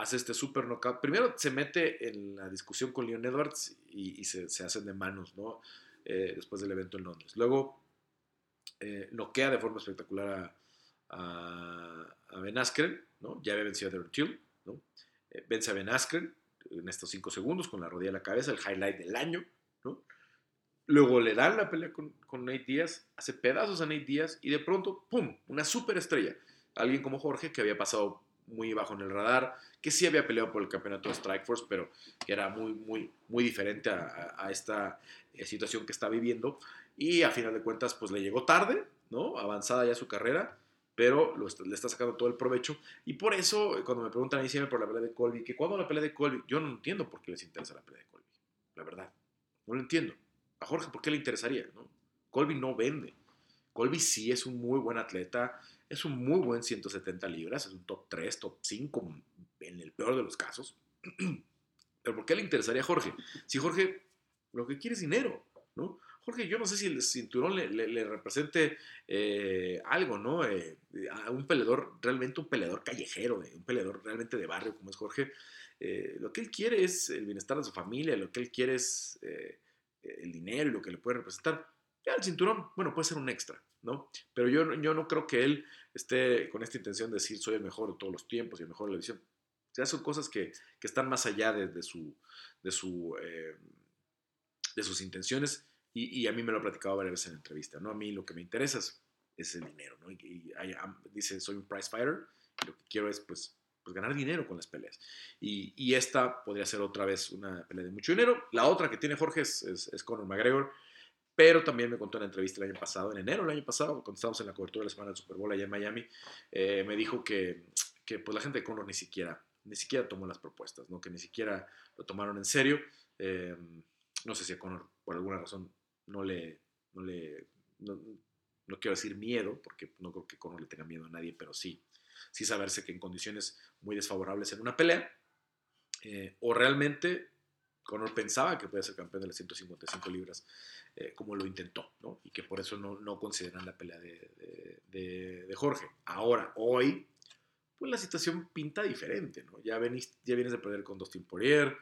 hace este super knockout. Primero se mete en la discusión con Leon Edwards y, se, hacen de manos, ¿no? Eh, después del evento en Londres. Luego eh, noquea de forma espectacular a, Ben Askren, ¿no? Ya había vencido a Darren ¿no? Eh, vence a Ben Askren en estos cinco segundos con la rodilla a la cabeza, el highlight del año, ¿no? Luego le dan la pelea con, con Nate Díaz, hace pedazos a Nate Díaz y de pronto, ¡pum! Una super estrella. Alguien como Jorge que había pasado muy bajo en el radar, que sí había peleado por el campeonato de Strikeforce, pero que era muy, muy, muy diferente a, esta eh, situación que está viviendo. Y a final de cuentas, pues le llegó tarde, ¿no? Avanzada ya su carrera, pero le está sacando todo el provecho. Y por eso, cuando me preguntan ahí siempre por la pelea de Colby, que cuando la pelea de Colby, yo no entiendo por qué les interesa la pelea de Colby, la verdad. No lo entiendo. A Jorge, ¿por qué le interesaría? ¿no? Colby no vende. Colby sí es un muy buen atleta, es un muy buen 170 libras, es un top 3, top 5 en el peor de los casos. Pero ¿por qué le interesaría a Jorge? Si Jorge lo que quiere es dinero, ¿no? Jorge, yo no sé si el cinturón le, represente eh, algo, ¿no? Eh, a un peleador, realmente un peleador callejero, un peleador realmente de barrio como es Jorge. Eh, lo que él quiere es el bienestar de su familia, lo que él quiere es el dinero y lo que le puede representar. Ya el cinturón, bueno, puede ser un extra, ¿no? Pero yo, yo no creo que él esté con esta intención de decir soy el mejor de todos los tiempos y el mejor de la edición. O sea, son cosas que, que están más allá de, su, de, su, eh, de sus intenciones y, y, a mí me lo ha platicado varias veces en entrevista, ¿no? A mí lo que me interesa es, el dinero, ¿no? Y, dice, soy un prize fighter y lo que quiero es, pues, pues, ganar dinero con las peleas. Y, esta podría ser otra vez una pelea de mucho dinero. La otra que tiene Jorge es, es, Conor McGregor, pero también me contó en la entrevista el año pasado, en enero del año pasado, cuando estábamos en la cobertura de la semana del Super Bowl allá en Miami, eh, me dijo que, que, pues la gente de Conor ni siquiera, ni siquiera tomó las propuestas, ¿no? que ni siquiera lo tomaron en serio. Eh, no sé si a Conor por alguna razón no le, no le no, quiero decir miedo, porque no creo que Conor le tenga miedo a nadie, pero sí, sí saberse que en condiciones muy desfavorables en una pelea, eh, o realmente Conor pensaba que podía ser campeón de las 155 libras, eh, como lo intentó, ¿no? y que por eso no, no consideran la pelea de, de, Jorge. Ahora, hoy, pues la situación pinta diferente, ¿no? Ya, venís, ya vienes de perder con Dustin Poirier,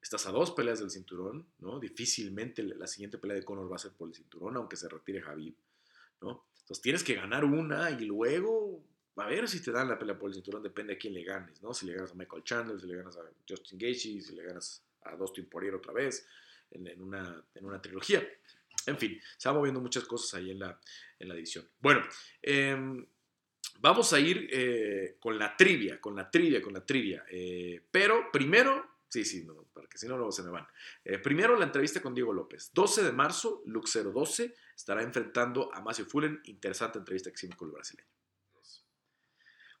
estás a dos peleas del cinturón, ¿no? Difícilmente la siguiente pelea de Conor va a ser por el cinturón, aunque se retire Javid, ¿no? Entonces tienes que ganar una y luego a ver si te dan la pelea por el cinturón, depende a quién le ganes, ¿no? Si le ganas a Michael Chandler, si le ganas a Justin Gaethje, si le ganas a Dustin Poirier otra vez, en, una, en una trilogía. En fin, se van moviendo muchas cosas ahí en la, en la edición. Bueno, em, vamos a ir eh, con la trivia, con la trivia, con la trivia. Eh, pero primero Sí, sí, no, si no, luego se me van. Eh, primero la entrevista con Diego López. 12 de marzo, Lux 012 estará enfrentando a Macio Fullen. Interesante entrevista que hicimos con el brasileño.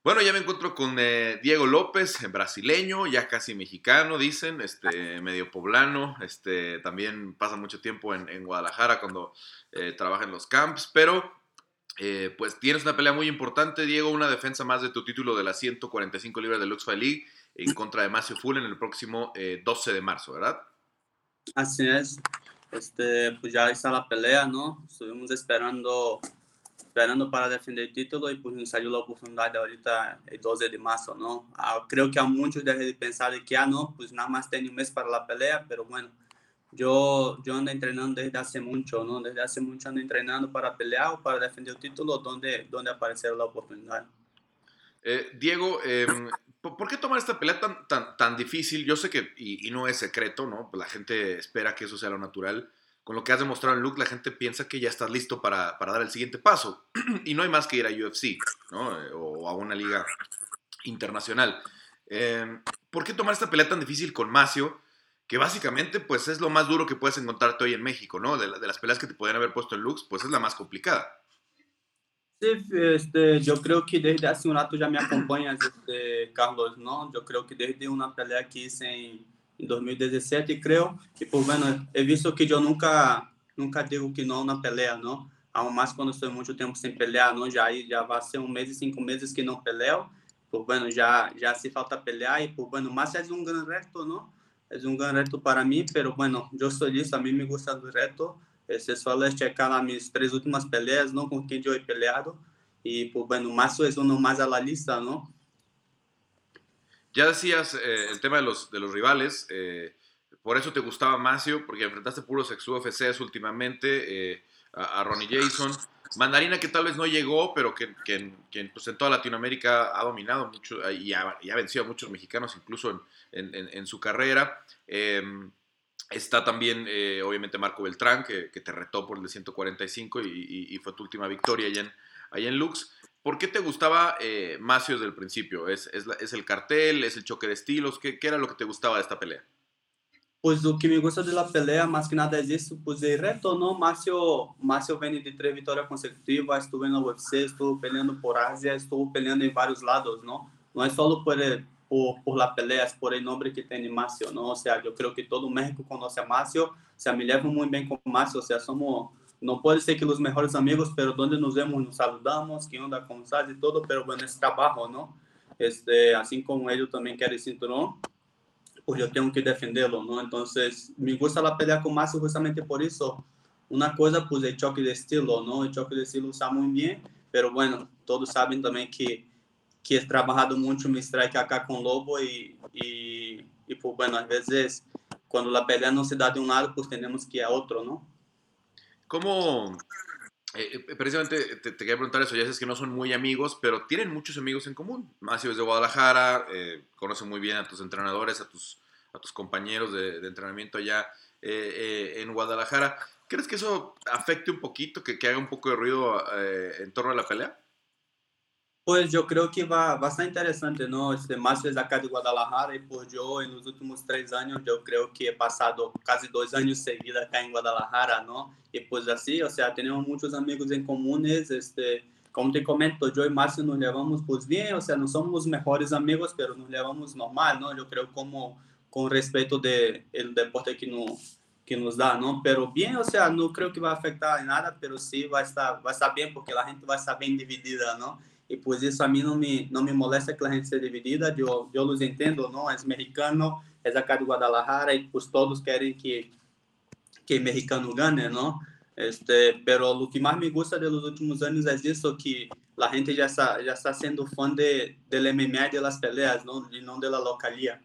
Bueno, ya me encuentro con eh, Diego López, brasileño, ya casi mexicano, dicen, este, medio poblano, este, también pasa mucho tiempo en, Guadalajara cuando eh, trabaja en los camps, pero pues tienes una pelea muy importante, Diego, una defensa más de tu título de las 145 libras de Lux Fight League en contra de Macio en el próximo 12 eh, de marzo, ¿verdad? Así es. Este, pues ya está la pelea, ¿no? Estuvimos esperando, esperando para defender el título y pues salió la oportunidad ahorita el 12 de marzo, ¿no? Ah, creo que a muchos deben pensar que, ah, no, pues nada más tiene un mes para la pelea, pero bueno, yo, yo ando entrenando desde hace mucho, ¿no? Desde hace mucho ando entrenando para pelear o para defender el título donde, donde aparecerá la oportunidad. Eh, Diego, eh, ¿Por qué tomar esta pelea tan, tan, tan difícil? Yo sé que, y, no es secreto, ¿no? La gente espera que eso sea lo natural. Con lo que has demostrado en Luke, la gente piensa que ya estás listo para, para dar el siguiente paso. y no hay más que ir a UFC, ¿no? Eh, o a una liga internacional. Em, ¿Por qué tomar esta pelea tan difícil con Macio? Que básicamente, pues, es lo más duro que puedes encontrarte hoy en México, ¿no? De, las peleas que te podrían haber puesto en Lux, pues es la más complicada. Este, yo creo que desde hace un rato ya me acompañas, este, Carlos, ¿no? Yo creo que desde una pelea que hice 2017, creo, que pues bueno, he visto que yo nunca, nunca digo que no a una pelea, ¿no? Aún más cuando estoy mucho tiempo sin pelear, ¿no? Ya, ya va a ser un mes y cinco meses que no peleo, pues bueno, ya, ya hace falta pelear y pues bueno, más es un gran reto, ¿no? Es un gran reto para mí, pero bueno, yo estoy listo, a mí me gusta el reto, se solo es checar las mis tres últimas peleas, ¿no? Con quien yo he peleado. Y pues bueno, Mazo es uno más a la lista, ¿no? Ya decías eh, el tema de los, de los rivales. Eh, por eso te gustaba Macio, porque enfrentaste puros ex UFCs últimamente, eh, a, Ronnie Jason. Mandarina que tal vez no llegó, pero que, que, pues en toda Latinoamérica ha dominado mucho y ha, vencido a muchos mexicanos incluso en, en, su carrera. Em, Está también, eh, obviamente, Marco Beltrán, que, te retó por el de 145 y, fue tu última victoria allá en, allá en Lux. ¿Por qué te gustaba eh, Macio desde el principio? ¿Es, ¿Es, el cartel? ¿Es el choque de estilos? ¿Qué, ¿Qué, era lo que te gustaba de esta pelea? Pues lo que me gusta de la pelea, más que nada es eso, pues el reto, ¿no? Macio, Macio viene de tres victorias consecutivas, estuvo en la UFC, estuvo peleando por Asia, estuvo peleando en varios lados, ¿no? No es solo por por, la pelea, es por el nombre que tiene Macio, ¿no? O sea, yo creo que todo México conoce a Macio, o sea, me llevo muy bien con Macio, o sea, no puede ser que los mejores amigos, pero donde nos vemos nos saludamos, que onda, cómo estás y todo, pero bueno, es trabajo, ¿no? Este, así como él también quiere el cinturón, pues yo tengo que defenderlo, ¿no? Entonces, me gusta la pelea con Macio justamente por eso. Una cosa, pues el choque de estilo, ¿no? El choque de estilo está muy bien, pero bueno, todos saben también que que he trabajado mucho mi strike acá con Lobo y, y, y, pues bueno, a veces cuando la pelea no se da de un lado, pues tenemos que ir a otro, ¿no? ¿Cómo, eh, eh, precisamente te, quería preguntar eso, ya sabes que no son muy amigos, pero tienen muchos amigos en común. Macio es de Guadalajara, eh, conoce muy bien a tus entrenadores, a tus, a tus compañeros de, entrenamiento allá eh, en Guadalajara. ¿Crees que eso afecte un poquito, que, que haga un poco de ruido en torno a la pelea? Pues yo creo que va, va a estar interesante, ¿no? Este Masters acá de Guadalajara y por yo en los últimos tres años yo creo que he pasado casi dos años seguidos acá en Guadalajara, ¿no? Y pues así, o sea, tenemos muchos amigos en comunes, este, como te comento, yo y Márcio nos llevamos pues bien, o sea, no somos mejores amigos, pero nos llevamos normal, ¿no? Yo creo como con respeto de el deporte que nos, que nos da, ¿no? Pero bien, o sea, no creo que va a afectar en nada, pero sí va a estar, va a estar bien porque la gente va a estar bien dividida, ¿no? Y pues eso a mí no me, no me molesta que la gente esté dividida, yo, yo los entiendo, ¿no? Es mexicano, es acá de Guadalajara y pues todos quieren que, que el mexicano gane, ¿no? Este, pero lo que más me gusta de los últimos años es eso, que la gente ya está, ya está siendo fan de, del MMA y de las peleas, ¿no? Y no de la localía.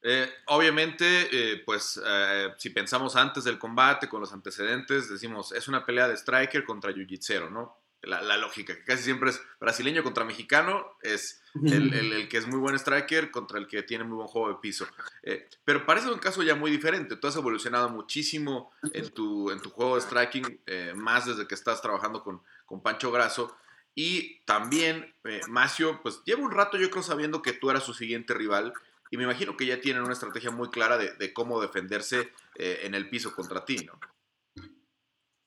Eh, obviamente, eh, pues eh, si pensamos antes del combate, con los antecedentes, decimos, es una pelea de striker contra jiu-jitsu, ¿no? La, lógica, que casi siempre es brasileño contra mexicano, es el, que es muy buen striker contra el que tiene muy buen juego de piso. Eh, pero parece un caso ya muy diferente. Tú has evolucionado muchísimo en tu, en tu juego de striking, eh, más desde que estás trabajando con, con Pancho Grasso. Y también, eh, Macio, pues lleva un rato yo creo sabiendo que tú eras su siguiente rival. Y me imagino que ya tienen una estrategia muy clara de, de cómo defenderse en el piso contra ti, ¿no?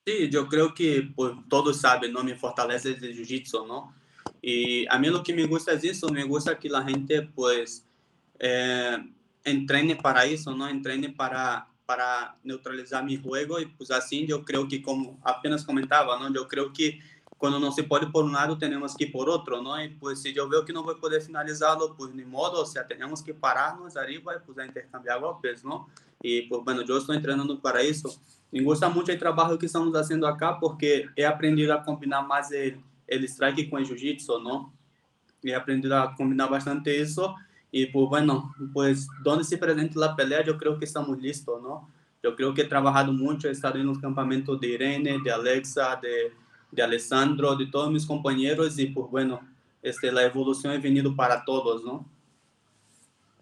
Sí, yo creo que pues, todos saben, ¿no? Mi fortaleza es el jiu-jitsu, ¿no? Y a mí lo que me gusta es eso, me gusta que la gente pues eh, entrene para eso, ¿no? Entrene para, para neutralizar mi juego y pues así yo creo que como apenas comentaba, ¿no? Yo creo que cuando no se puede por un lado tenemos que ir por otro, ¿no? Y pues si yo veo que no voy a poder finalizarlo, pues ni modo, o sea, tenemos que pararnos arriba pues a intercambiar golpes, ¿no? Y pues bueno, yo estoy entrenando para eso. Me gusta mucho el trabajo que estamos haciendo acá porque he aprendido a combinar más el, el strike con el jiu-jitsu, ¿no? He aprendido a combinar bastante eso y pues bueno, pues donde se presente la pelea yo creo que estamos listos, ¿no? Yo creo que he trabajado mucho, he estado en los campamentos de Irene, de Alexa, de, de Alessandro, de todos mis compañeros y pues bueno, este, la evolución ha venido para todos, ¿no?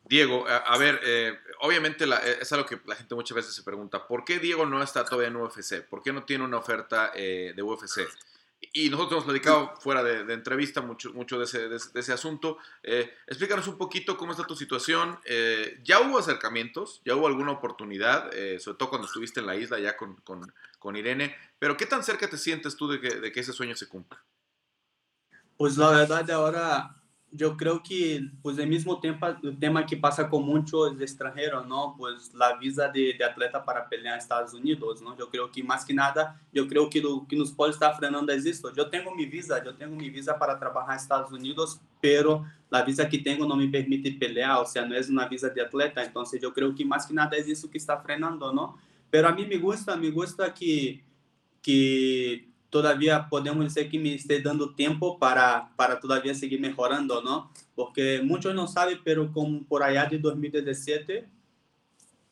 Diego, a, ver, eh, obviamente eh, es algo que la gente muchas veces se pregunta, ¿por qué Diego no está todavía en UFC? ¿Por qué no tiene una oferta eh, de UFC? Y nosotros hemos dedicado fuera de, entrevista mucho, mucho de, ese, de, ese asunto. explícanos un poquito cómo está tu situación. ¿Ya hubo acercamientos? ¿Ya hubo alguna oportunidad? sobre todo cuando estuviste en la isla ya con, con, con, Irene. Pero ¿qué tan cerca te sientes tú de que, de que ese sueño se cumpla? Pues la verdad ahora yo creo que, pues, el mismo tiempo, el tema que pasa con muchos extranjeros, ¿no? Pues la visa de, de, atleta para pelear en Estados Unidos, ¿no? Yo creo que más que nada, yo creo que lo que nos puede estar frenando es esto. Yo tengo mi visa, yo tengo mi visa para trabajar en Estados Unidos, pero la visa que tengo no me permite pelear, o sea, no es una visa de atleta. Entonces, yo creo que más que nada es eso que está frenando, ¿no? Pero a mí me gusta, me gusta que, que todavía podemos decir que me esté dando tiempo para, para todavía seguir mejorando, ¿no? Porque muchos no saben, pero como por allá de 2017,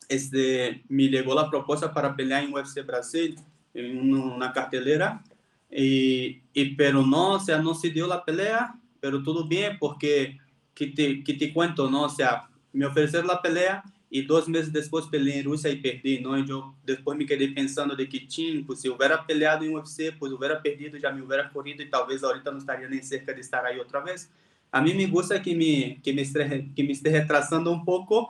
este, me llegó la propuesta para pelear en UFC Brasil, en una cartelera, y, y, pero no, o sea, no se dio la pelea, pero todo bien, porque, que te, que te cuento, ¿no? O sea, me ofrecieron la pelea, y dos meses después peleé en Rusia y perdí, ¿no? Y yo después me quedé pensando de que, ching, pues si hubiera peleado en UFC, pues hubiera perdido, ya me hubiera corrido y tal vez ahorita no estaría ni cerca de estar ahí otra vez. A mí me gusta que me, que me, esté, que me esté retrasando un poco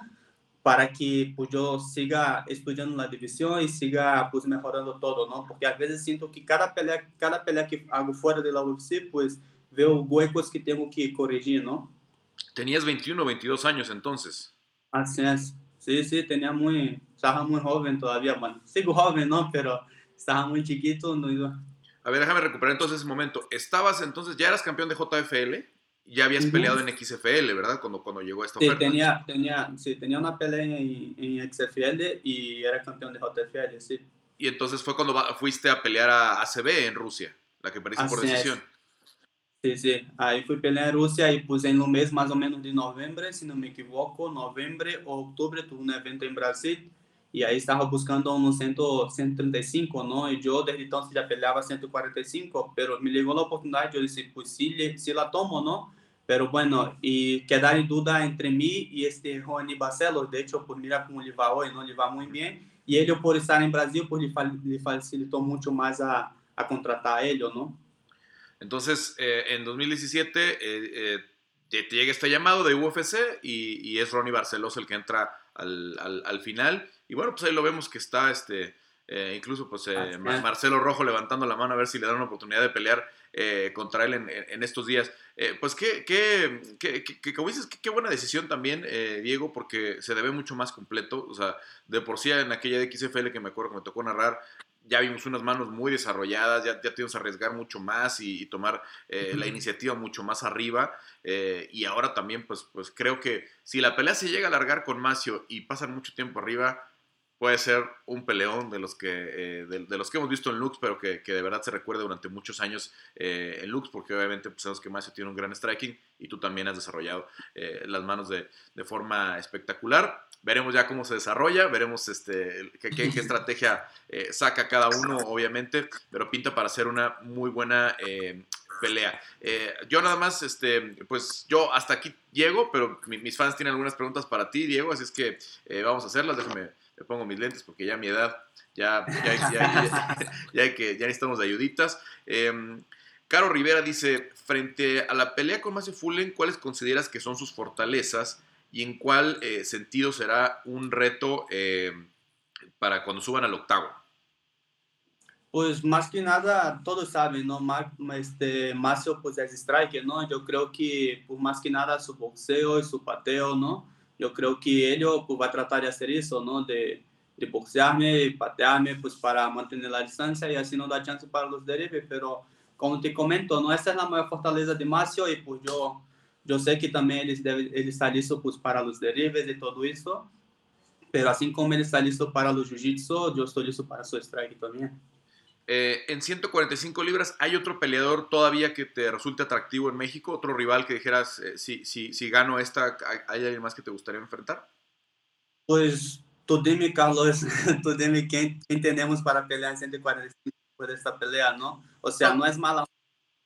para que pues, yo siga estudiando la división y siga pues mejorando todo, ¿no? Porque a veces siento que cada pelea, cada pelea que hago fuera de la UFC, pues veo huecos que tengo que corregir, ¿no? Tenías 21, 22 años entonces. Así es. Sí, sí, tenía muy, estaba muy joven todavía. Bueno, sigo joven, ¿no? Pero estaba muy chiquito. No iba. A ver, déjame recuperar entonces ese momento. Estabas entonces, ya eras campeón de JFL, ya habías peleado en XFL, ¿verdad? Cuando, cuando llegó esta sí, Tenía, tenía, sí, tenía una pelea en, en XFL y era campeón de JFL, sí. Y entonces fue cuando fuiste a pelear a ACB en Rusia, la que perdiste por decisión. Sí, sí. Aí fui pelear em Rússia e pus no mês mais ou menos de novembro, se não me equivoco, novembro ou outubro, tuve um evento em Brasil. E aí estava buscando um 135, não? E eu desde então já peleava 145, pero me llegou a oportunidade, eu disse, pues se, se la tomo, não? Pero bueno, e quedar em dúvida entre mim e este Rony Barcelos, de hecho, por mirar como ele vai hoje, não ele vai muito bem. E ele, por estar em Brasil, por lhe facilitou muito mais a, a contratar ele, não? Entonces, eh, en 2017 eh, te, llega este llamado de UFC y, es Ronnie Barcelos el que entra al, final. Y bueno, pues ahí lo vemos que está este, incluso pues Marcelo Rojo levantando la mano a ver si le dan una oportunidad de pelear contra él en, estos días. pues qué, qué, qué, como dices, qué, buena decisión también, Diego, porque se debe mucho más completo. O sea, de por sí en aquella de XFL que me acuerdo que me tocó narrar, ya vimos unas manos muy desarrolladas, ya, ya tuvimos que arriesgar mucho más y, tomar eh, la iniciativa mucho más arriba. Eh, y ahora también, pues, pues creo que si la pelea se llega a alargar con Macio y pasan mucho tiempo arriba, puede ser un peleón de los que, eh, de, los que hemos visto en Lux, pero que, de verdad se recuerda durante muchos años en Lux, porque obviamente pues, sabemos que Macio tiene un gran striking y tú también has desarrollado las manos de, de forma espectacular. Veremos ya cómo se desarrolla, veremos este, qué, estrategia eh, saca cada uno, obviamente, pero pinta para ser una muy buena eh, pelea. Eh, yo nada más, este, pues yo hasta aquí llego, pero mis fans tienen algunas preguntas para ti, Diego, así es que vamos a hacerlas. Déjame, me pongo mis lentes porque ya mi edad, ya, ya, ya, que, ya necesitamos de ayuditas. Em, Caro Rivera dice, frente a la pelea con Macio Fullen, ¿cuáles consideras que son sus fortalezas? Y en cuál eh, sentido será un reto eh, para cuando suban al octavo? Pues más que nada, todos saben, ¿no? Este, Márcio pues es striker, ¿no? Yo creo que, por más que nada, su boxeo y su pateo, ¿no? Yo creo que él pues, va a tratar de hacer eso, ¿no? De, de boxearme y patearme, pues para mantener la distancia y así no da chance para los derives, pero como te comento, ¿no? Esta es la mayor fortaleza de Márcio y pues yo yo sé que también él, debe, él está listo para los derribes y todo eso, pero así como él está listo para los jiu-jitsu, yo estoy listo para su strike también. Eh, en 145 libras, ¿hay otro peleador todavía que te resulte atractivo en México? ¿Otro rival que dijeras, eh, si, si, si gano esta, ¿hay alguien más que te gustaría enfrentar? Pues tú dime, Carlos, tú dime quién, tenemos para pelear en 145 por esta pelea, ¿no? O sea, no es mala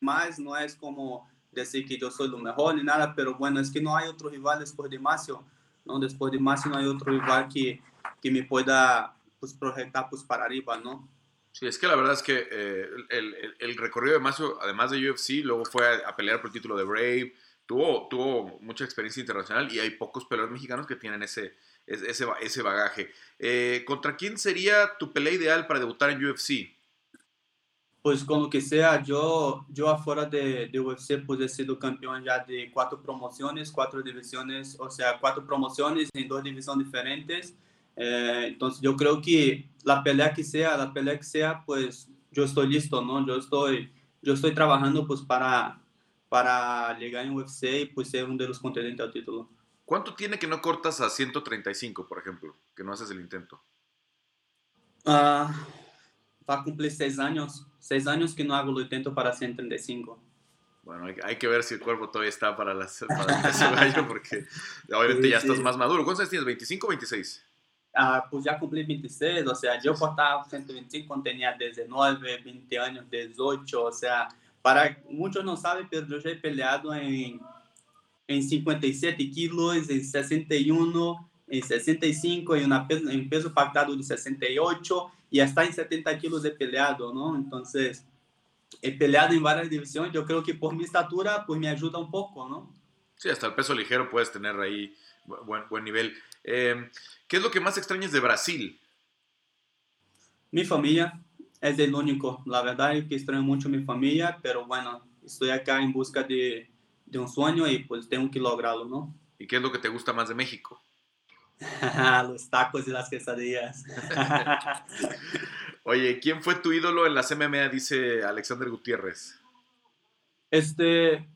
más, no es como decir que yo soy lo mejor ni nada, pero bueno, es que no hay otro rival después de Macio, ¿no? Después de Macio no hay otro rival que, que me pueda pues, proyectar pues, para arriba, ¿no? Sí, es que la verdad es que eh, el, el, recorrido de Macio, además de UFC, luego fue a, pelear por el título de Brave, tuvo, tuvo mucha experiencia internacional y hay pocos peleadores mexicanos que tienen ese, ese, ese bagaje. Eh, ¿Contra quién sería tu pelea ideal para debutar en UFC? Pues como que sea, yo, yo afuera de, de UFC pues he sido campeón ya de cuatro promociones, cuatro divisiones, o sea, cuatro promociones en dos divisiones diferentes. Eh, entonces yo creo que la pelea que sea, la pelea que sea, pues yo estoy listo, ¿no? Yo estoy, yo estoy trabajando pues para, para llegar en UFC y pues ser uno de los contendientes al título. ¿Cuánto tiene que no cortas a 135, por ejemplo, que no haces el intento? Ah va a cumplir seis años, seis años que no hago lo intento para 135. Bueno, hay, que ver si el cuerpo todavía está para, las, para ese gallo, porque obviamente ya estás más maduro. ¿Cuántos años tienes? ¿25 o 26? Ah, pues ya cumplí 26, o sea, yo cortaba 125 cuando tenía 19, 20 años, 18, o sea, para muchos no saben, pero yo ya he peleado en, en 57 kilos, en 61, en 65, en, una, en peso pactado de 68 y hasta en 70 kilos he peleado, ¿no? Entonces, he peleado en varias divisiones. Yo creo que por mi estatura, pues me ayuda un poco, ¿no? Sí, hasta el peso ligero puedes tener ahí buen, buen nivel. Eh, ¿Qué es lo que más extrañas de Brasil? Mi familia es el único. La verdad es que extraño mucho mi familia, pero bueno, estoy acá en busca de, de un sueño y pues tengo que lograrlo, ¿no? ¿Y qué es lo que te gusta más de México? Los tacos y las quesadillas. Oye, ¿quién fue tu ídolo en las MMA? Dice Alexander Gutiérrez. Este,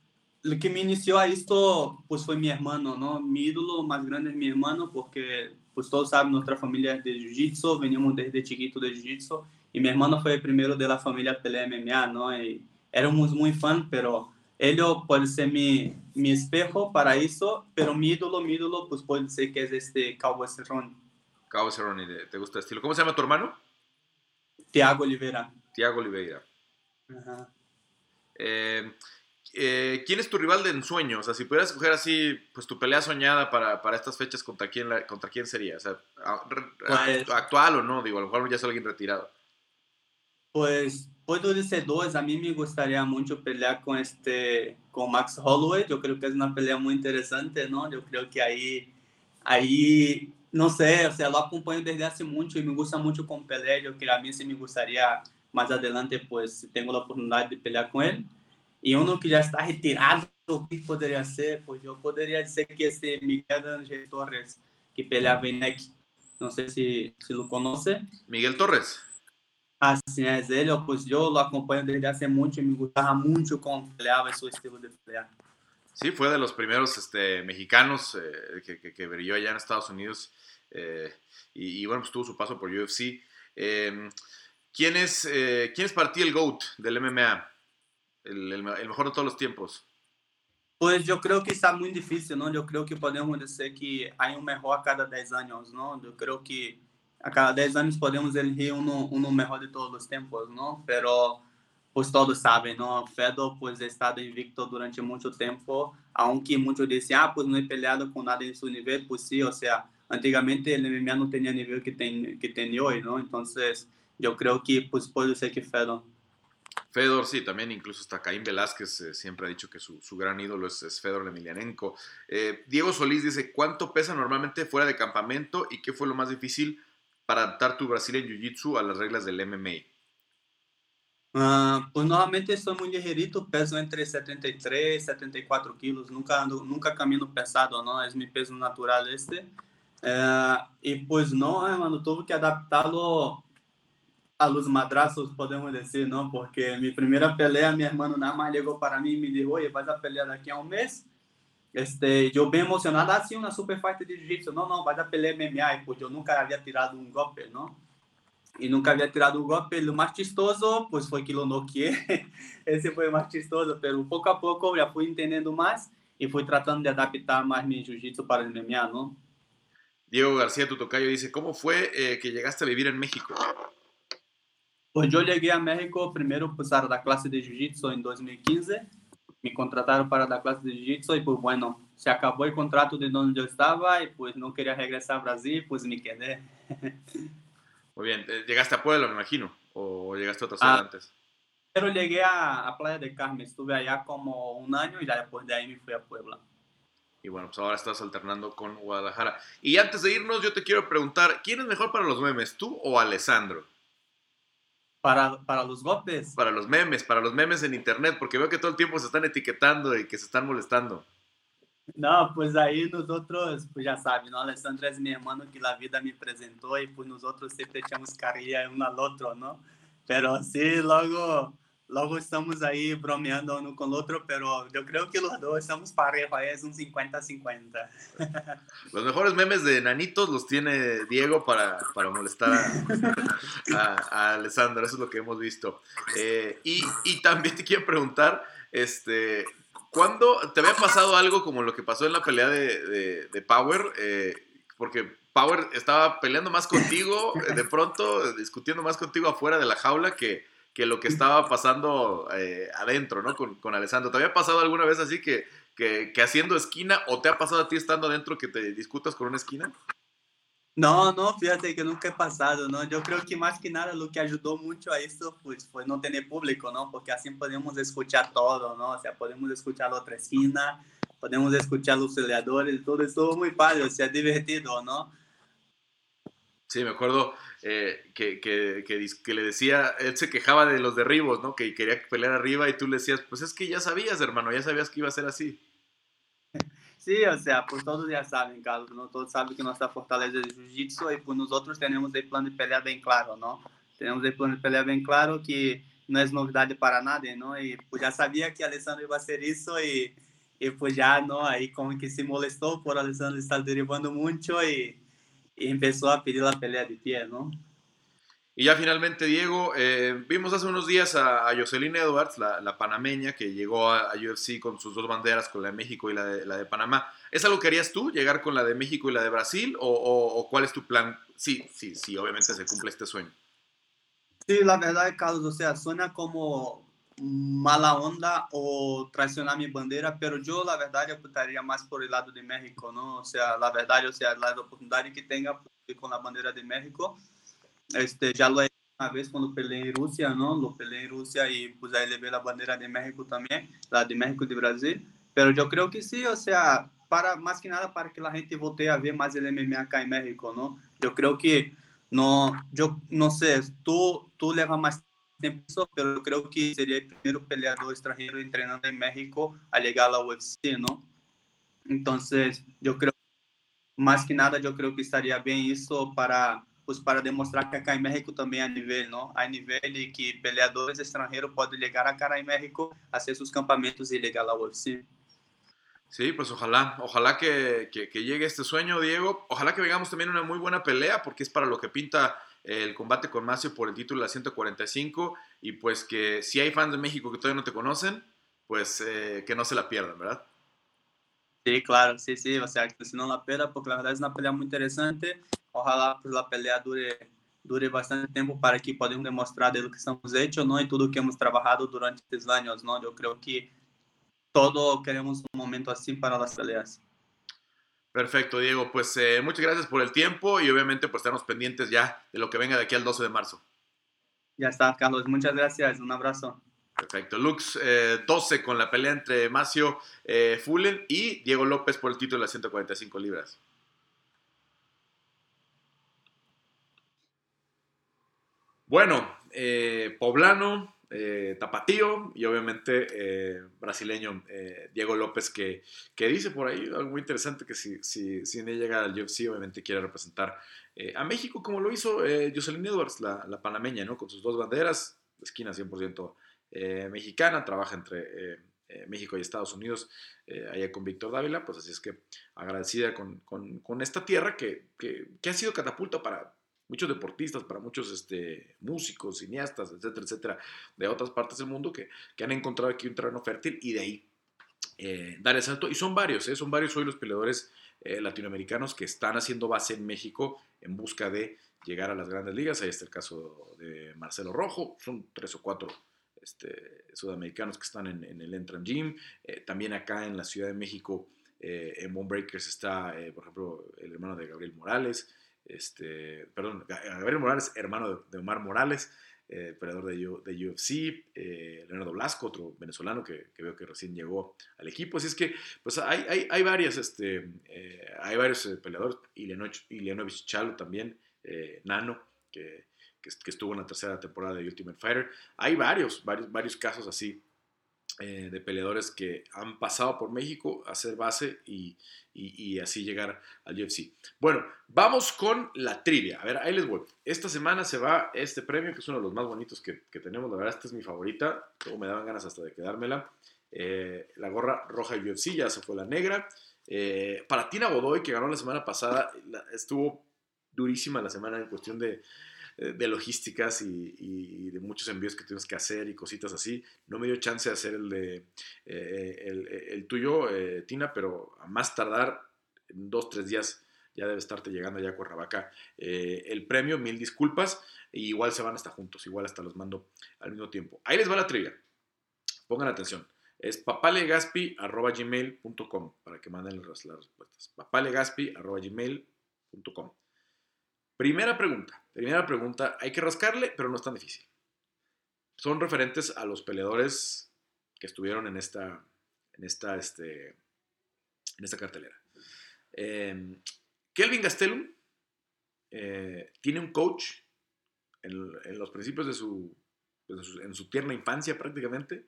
lo que me inició a esto, pues fue mi hermano, ¿no? Mi ídolo más grande es mi hermano, porque, pues todos saben, nuestra familia es de Jiu-Jitsu, venimos desde chiquito de Jiu-Jitsu, y mi hermano fue el primero de la familia pelea MMA, ¿no? Y éramos muy fan, pero él puede ser mi, mi espejo para eso, pero mi ídolo, mi ídolo, pues puede ser que es este Cowboy Cerrone. Cowboy Cerrone, ¿te gusta el estilo? ¿Cómo se llama tu hermano? Tiago Oliveira. Tiago Oliveira. Eh, eh, ¿Quién es tu rival de ensueño? O sea, si pudieras escoger así, pues tu pelea soñada para, para estas fechas, ¿contra quién, ¿contra quién sería? O sea, pues actual o no, digo, a lo mejor ya es alguien retirado. Pues Pues do DC2, a mí me gustaría mucho pelear con este con Max Holloway. Yo creo que es una pelea muy interesante, ¿no? Yo creo que ahí, ahí no sé, o sea, lo acompaño desde hace mucho y me gusta mucho con pelea. Yo creo que a mí sí me gustaría más adelante, pues, si tengo la oportunidad de pelear con él. Y uno que ya está retirado, ¿qué podría ser? Pues yo podría decir que ese Miguel Ángel Torres, que peleaba en NEC. No sé si, si lo conoce. Miguel Torres. Así es, él, pues yo lo acompaño desde hace mucho y me gustaba mucho cómo peleaba su estilo de pelear. Sí, fue de los primeros este, mexicanos eh, que, que, que, brilló allá en Estados Unidos eh, y, y, bueno, pues tuvo su paso por UFC. Eh, ¿quién, es, eh, ¿Quién es para ti el GOAT del MMA? El, el, el, mejor de todos los tiempos. Pues yo creo que está muy difícil, ¿no? Yo creo que podemos decir que hay un mejor cada 10 años, ¿no? Yo creo que a cada 10 anos podemos elegir um, um melhor de todos os tempos, não? Pero, pues todos sabem, não? Fedor, pues, ha estado invicto durante muito tempo, aunque muitos dizem, ah, pues, não é peleado com nada em seu nível, pues sí, o sea, antigamente el MMA não tinha nível que tem, que tem hoje, não? Então, eu creio que, pues, pode ser que Fedor. Fedor, sí, también incluso hasta Caín Velázquez eh, siempre ha dicho que su, su gran ídolo es, es Fedor Emelianenko. Eh, Diego Solís dice, ¿cuánto pesa normalmente fuera de campamento y qué fue lo más difícil para adaptar tu Brazilian Jiu-Jitsu a las reglas del MMA? Uh, pues normalmente soy muy ligerito, peso entre 73 y 74 kilos, nunca, ando, nunca camino pesado, ¿no? Es mi peso natural este. Uh, y pues no, hermano, tuve que adaptarlo a los madrazos, podemos decir, ¿no? Porque mi primera pelea, mi hermano nada más llegó para mí y me dijo, oye, vas a pelear aquí a un mes. Este, eu bem emocionado, assim, uma super fight de jiu-jitsu. Não, não, vai dar peleia MMA, porque eu nunca havia tirado um golpe, não? E nunca havia tirado um golpe. O mais chistoso, pois foi que lo noqueé. Esse foi o mais chistoso, pero pouco a pouco eu já fui entendendo mais e fui tratando de adaptar mais meu jiu-jitsu para o MMA, não? Diego García Tutocayo dice, ¿cómo fue eh, que llegaste a vivir en México? Pues yo llegué a México primero pues, a la clase de Jiu-Jitsu en 2015 me contrataram para dar clase de jiu-jitsu e pues bueno, se acabou o contrato de onde eu estava e pues não queria regressar ao Brasil, pues me quedé. Muy bien, eh, llegaste a Puebla, me imagino, o llegaste a otra ciudad ah, antes. Pero llegué a, a, Playa del Carmen, estuve allá como un año y ya después de ahí me fui a Puebla. Y bueno, pues ahora estás alternando con Guadalajara. Y antes de irnos, yo te quiero preguntar, ¿quién es mejor para los memes, tú o Alessandro? Para, para los golpes. Para los memes, para los memes en internet, porque veo que todo el tiempo se están etiquetando y que se están molestando. Não, pois aí nos outros, pues já sabe, não? Alessandro é meu irmão que a vida me apresentou e pues nós outros sempre tínhamos carinha um ao outro, não? Pero sim, logo Luego estamos ahí bromeando uno con el otro, pero yo creo que los dos estamos pareja, es un 50-50. Los mejores memes de nanitos los tiene Diego para, para molestar a, a, a, Alessandro, eso es lo que hemos visto. Eh, y, y, también te quiero preguntar, este, ¿cuándo te había pasado algo como lo que pasó en la pelea de, de, de Power? Eh, porque Power estaba peleando más contigo, de pronto discutiendo más contigo afuera de la jaula que que lo que estaba pasando eh, adentro, ¿no? Con, con, Alessandro. ¿Te había pasado alguna vez así que, que, haciendo esquina o te ha pasado a ti estando adentro que te discutas con una esquina? No, no, fíjate que nunca he pasado, ¿no? Yo creo que más que nada lo que ayudó mucho a esto pues, fue no tener público, ¿no? Porque así podemos escuchar todo, ¿no? O sea, podemos escuchar otra esquina, podemos escuchar los peleadores, todo estuvo muy padre, o sea, divertido, ¿no? Sí, me acuerdo eh, que, que, que, que, le decía, él se quejaba de los derribos, ¿no? Que quería pelear arriba y tú le decías, pues es que ya sabías, hermano, ya sabías que iba a ser así. Sí, o sea, pues todos ya saben, Carlos, ¿no? Todos saben que nuestra fortaleza es jiu-jitsu y pues nosotros tenemos el plan de pelea bien claro, ¿no? Tenemos el plan de pelea bien claro que no es novedad para nadie, ¿no? Y pues ya sabía que Alessandro iba a hacer eso y, y pues ya, ¿no? Ahí como que se molestó por Alessandro estar derribando mucho y empezó a pedir la pelea de pie, ¿no? Y ya finalmente, Diego, eh, vimos hace unos días a, a Jocelyn Edwards, la, la, panameña, que llegó a, a, UFC con sus dos banderas, con la de México y la de, la de Panamá. ¿Es algo que harías tú, llegar con la de México y la de Brasil? ¿O, o, o cuál es tu plan? Sí, sí, sí, obviamente se cumple este sueño. Sí, la verdad, Carlos, o sea, suena como mala onda o traicionar mi bandera, pero yo la verdad optaría más por el lado de México, ¿no? O sea, la verdad, o sea, la oportunidad que tenga con la bandera de México, este, ya lo he vez cuando peleé en Rusia, ¿no? Lo peleé en Rusia y pues ahí le ve la bandera de México también, la de México de Brasil. Pero yo creo que sí, o sea, para más que nada para que la gente voltee a ver más el MMA acá México, ¿no? Yo creo que no, yo no sé, tú, tú le vas más pero creo que sería el primer peleador extranjero entrenando en México a llegar a la UFC, ¿no? Entonces, yo creo, más que nada, yo creo que estaría bien eso para pues para demostrar que acá en México también hay nivel, ¿no? Hay nivel y que peleadores extranjeros pueden llegar acá en México, hacer sus campamentos y llegar a la UFC. Sí, pues ojalá, ojalá que, que, llegue este sueño, Diego. Ojalá que vengamos también una muy buena pelea, porque es para lo que pinta el combate con Macio por el título de la 145. Y pues que si hay fans de México que todavía no te conocen, pues eh, que no se la pierdan, ¿verdad? Sí, claro, sí, sí, o sea, que si no la pierda, porque la verdad es una pelea muy interesante. Ojalá pues, la pelea dure, dure bastante tiempo para que podamos demostrar de lo que estamos hechos, ¿no? Y todo lo que hemos trabajado durante estos años, ¿no? Yo creo que todo queremos un momento así para las peleas. Perfecto, Diego. Pues eh, muchas gracias por el tiempo y obviamente pues estarnos pendientes ya de lo que venga de aquí al 12 de marzo. Ya está, Carlos. Muchas gracias. Un abrazo. Perfecto. Lux 12 eh, con la pelea entre Macio eh, Fullen y Diego López por el título de las 145 libras. Bueno, Poblano, eh, tapatío y obviamente eh, brasileño eh, Diego López que, que, dice por ahí algo muy interesante que si, si, si llega al UFC obviamente quiere representar a México como lo hizo Jocelyn Edwards, la, la, panameña, ¿no? con sus dos banderas, esquina 100% mexicana, trabaja entre México y Estados Unidos, allá con Víctor Dávila, pues así es que agradecida con, con, esta tierra que, que ha sido catapulta para muchos deportistas, para muchos este, músicos, cineastas, etcétera, etcétera, de otras partes del mundo que, que han encontrado aquí un terreno fértil y de ahí eh, dar el salto. Y son varios, ¿eh? son varios hoy los peleadores eh, latinoamericanos que están haciendo base en México en busca de llegar a las grandes ligas. Ahí está el caso de Marcelo Rojo, son tres o cuatro este, sudamericanos que están en, el Entran Gym. también acá en la Ciudad de México, en Breakers está, por ejemplo, el hermano de Gabriel Morales este, perdón, Gabriel Morales, hermano de, Omar Morales, eh, peleador de, UFC, eh, Leonardo Blasco, otro venezolano que, veo que recién llegó al equipo. Así es que, pues hay, hay, hay varias, este, eh, hay varios peleadores, Ilianovich Chalo también, Nano, que, que, estuvo en la tercera temporada de Ultimate Fighter. Hay varios, varios, varios casos así eh, de peleadores que han pasado por México a hacer base y, así llegar al UFC. Bueno, vamos con la trivia. A ver, ahí les voy. Esta semana se va este premio, que es uno de los más bonitos que, tenemos. La verdad, esta es mi favorita. Luego me daban ganas hasta de quedármela. Eh, la gorra roja UFC, ya se fue la negra. Eh, para Tina Godoy, que ganó la semana pasada, estuvo durísima la semana en cuestión de de logísticas y, de muchos envíos que tuvimos que hacer y cositas así. No me dio chance de hacer el de eh, el, tuyo, eh, Tina, pero a más tardar, en dos, tres días ya debe estarte llegando ya a Cuernavaca el premio, mil disculpas, igual se van hasta juntos, igual hasta los mando al mismo tiempo. Ahí les va la trivia, pongan atención. Es papalegaspi.gmail.com para que manden las, las respuestas. papalegaspi.gmail.com Primera pregunta. Primera pregunta. Hay que rascarle, pero no es tan difícil. Son referentes a los peleadores que estuvieron en esta, en esta, este, en esta cartelera. Em, Kelvin Gastelum eh, tiene un coach en, los principios de su, en su tierna infancia prácticamente,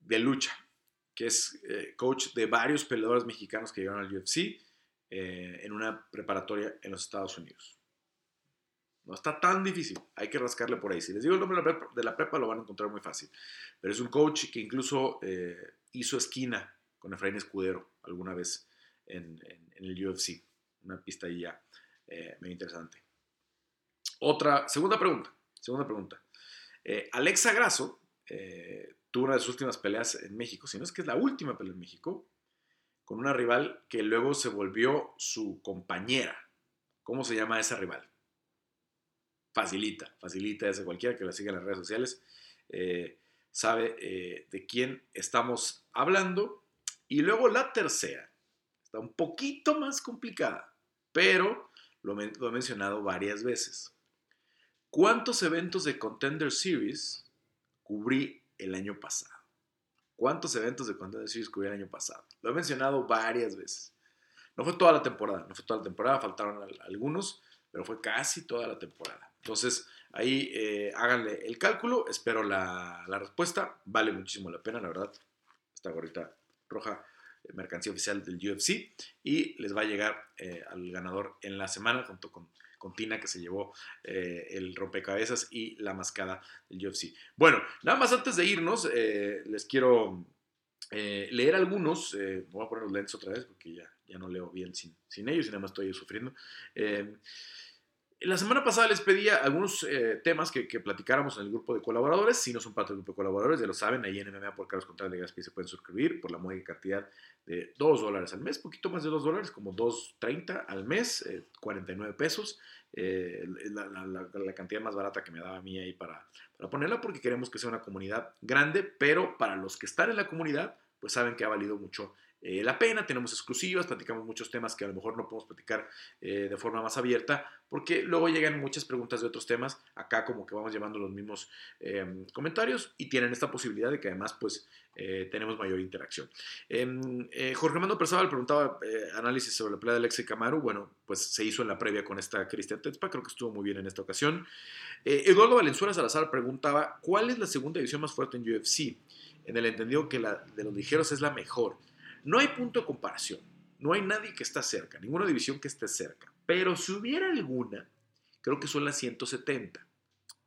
de lucha, que es eh, coach de varios peleadores mexicanos que llegaron al UFC eh, en una preparatoria en los Estados Unidos. No está tan difícil, hay que rascarle por ahí. Si les digo el nombre de la prepa, lo van a encontrar muy fácil. Pero es un coach que incluso eh, hizo esquina con Efraín Escudero alguna vez en, el UFC. Una pista ahí ya eh, muy interesante. Otra, segunda pregunta. Segunda pregunta. Eh, Alexa Grasso tuvo una de sus últimas peleas en México, si no es que es la última pelea en México, con una rival que luego se volvió su compañera. ¿Cómo se llama esa rival? facilita, facilita ese cualquiera que la siga en las redes sociales, eh, sabe eh, de quién estamos hablando. Y luego la tercera, está un poquito más complicada, pero lo, he mencionado varias veces. ¿Cuántos eventos de Contender Series cubrí el año pasado? ¿Cuántos eventos de Contender Series cubrí el año pasado? Lo he mencionado varias veces. No fue toda la temporada, no fue toda la temporada, faltaron algunos, pero fue casi toda la temporada. Entonces, ahí eh, háganle el cálculo, espero la, la, respuesta, vale muchísimo la pena, la verdad. Esta gorrita roja, mercancía oficial del UFC, y les va a llegar eh, al ganador en la semana junto con, Tina que se llevó el rompecabezas y la mascada del UFC. Bueno, nada más antes de irnos, les quiero leer algunos, voy a poner los lentes otra vez porque ya, ya no leo bien sin, sin ellos y nada más estoy sufriendo. La semana pasada les pedía algunos eh, temas que, platicáramos en el grupo de colaboradores. Si no son parte del grupo de colaboradores, ya lo saben, ahí en MMA por Carlos Contreras de Gaspi se pueden suscribir por la muy cantidad de 2 dólares al mes, poquito más de 2 dólares, como 2.30 al mes, 49 eh, pesos. Eh, la, cantidad más barata que me daba a mí ahí para ponerla, porque queremos que sea una comunidad grande, pero para los que están en la comunidad, pues saben que ha valido mucho eh, la pena, tenemos exclusivas, platicamos muchos temas que a lo mejor no podemos platicar eh, de forma más abierta, porque luego llegan muchas preguntas de otros temas, acá como que vamos llevando los mismos em, comentarios y tienen esta posibilidad de que además pues eh, tenemos mayor interacción. Em, Jorge Armando Perzábal preguntaba análisis sobre la pelea de Alexei Camaru, bueno, pues se hizo en la previa con esta Cristian Tetzpa, creo que estuvo muy bien en esta ocasión. Eduardo Valenzuela Salazar preguntaba, ¿cuál es la segunda división más fuerte en UFC? En el entendido que la de los ligeros es la mejor. No hay punto de comparación. No hay nadie que está cerca, ninguna división que esté cerca. Pero si hubiera alguna, creo que son las 170,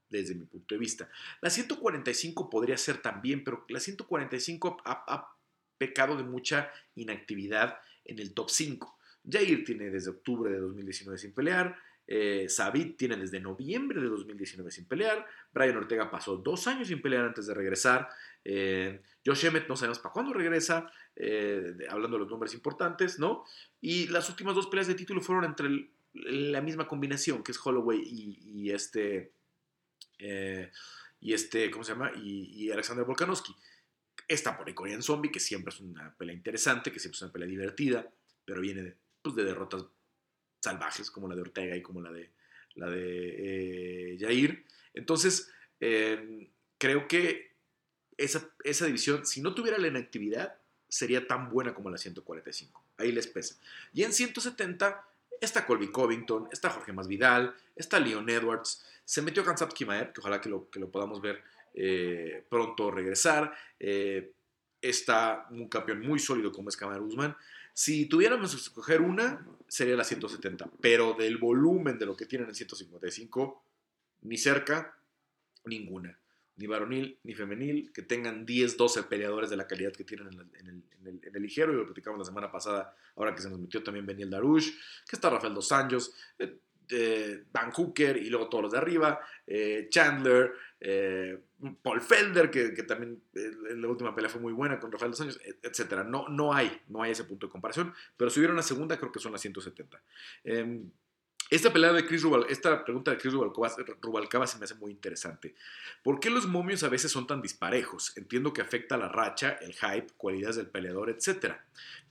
desde mi punto de vista. La 145 podría ser también, pero la 145 ha, pecado de mucha inactividad en el top 5. Jair tiene desde octubre de 2019 sin pelear. Eh, Sabit tiene desde noviembre de 2019 sin pelear. Brian Ortega pasó dos años sin pelear antes de regresar. Eh, Josh Emmett no sabemos para cuándo regresa, eh, hablando de los nombres importantes, ¿no? Y las últimas dos peleas de título fueron entre la misma combinación, que es Holloway y, este, y este, ¿cómo se llama? Y, Alexander Volkanovski. Está por el Korean Zombie, que siempre es una pelea interesante, que siempre es una pelea divertida, pero viene de, pues, de derrotas salvajes como la de Ortega y como la de, la de eh, Jair. Entonces, em, creo que esa, esa, división, si no tuviera la inactividad, sería tan buena como la 145. Ahí les pesa. Y en 170 está Colby Covington, está Jorge Masvidal, está Leon Edwards, se metió Kansap Kimaev, que ojalá que lo, que lo podamos ver eh, pronto regresar. Eh, está un campeón muy sólido como es Kamar Usman. Si tuviéramos que escoger una, sería la 170, pero del volumen de lo que tienen en 155, ni cerca, ninguna. Ni varonil ni femenil, que tengan 10, 12 peleadores de la calidad que tienen en, el, ligero, y lo platicamos la semana pasada, ahora que se nos metió también Beniel Darush, que está Rafael Dos Anjos, eh, eh, Van Hooker y luego todos los de arriba, eh, Chandler, eh, Paul Felder, que, también en la última pelea fue muy buena con Rafael dos años, etc. No, no hay, no hay ese punto de comparación, pero si hubiera una segunda creo que son las 170. Esta pelea de Chris Rubal, esta pregunta de Chris Rubalcaba, se me hace muy interesante. ¿Por qué los momios a veces son tan disparejos? Entiendo que afecta la racha, el hype, cualidades del peleador, etc.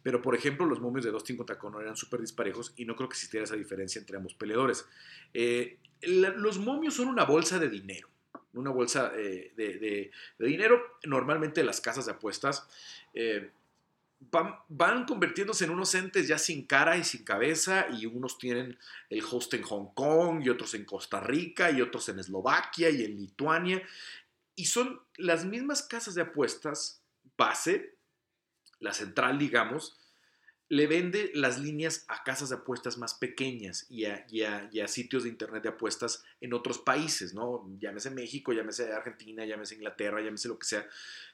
Pero, por ejemplo, los momios de Dustin contra Conor eran súper disparejos y no creo que existiera esa diferencia entre ambos peleadores. Eh, los momios son una bolsa de dinero. Una bolsa eh, de, dinero. Normalmente las casas de apuestas eh, van, convirtiéndose en unos entes ya sin cara y sin cabeza y unos tienen el host en Hong Kong y otros en Costa Rica y otros en Eslovaquia y en Lituania y son las mismas casas de apuestas base, la central digamos, le vende las líneas a casas de apuestas más pequeñas y a, sitios de internet de apuestas en otros países, ¿no? Llámese México, llámese Argentina, llámese Inglaterra, llámese lo que sea,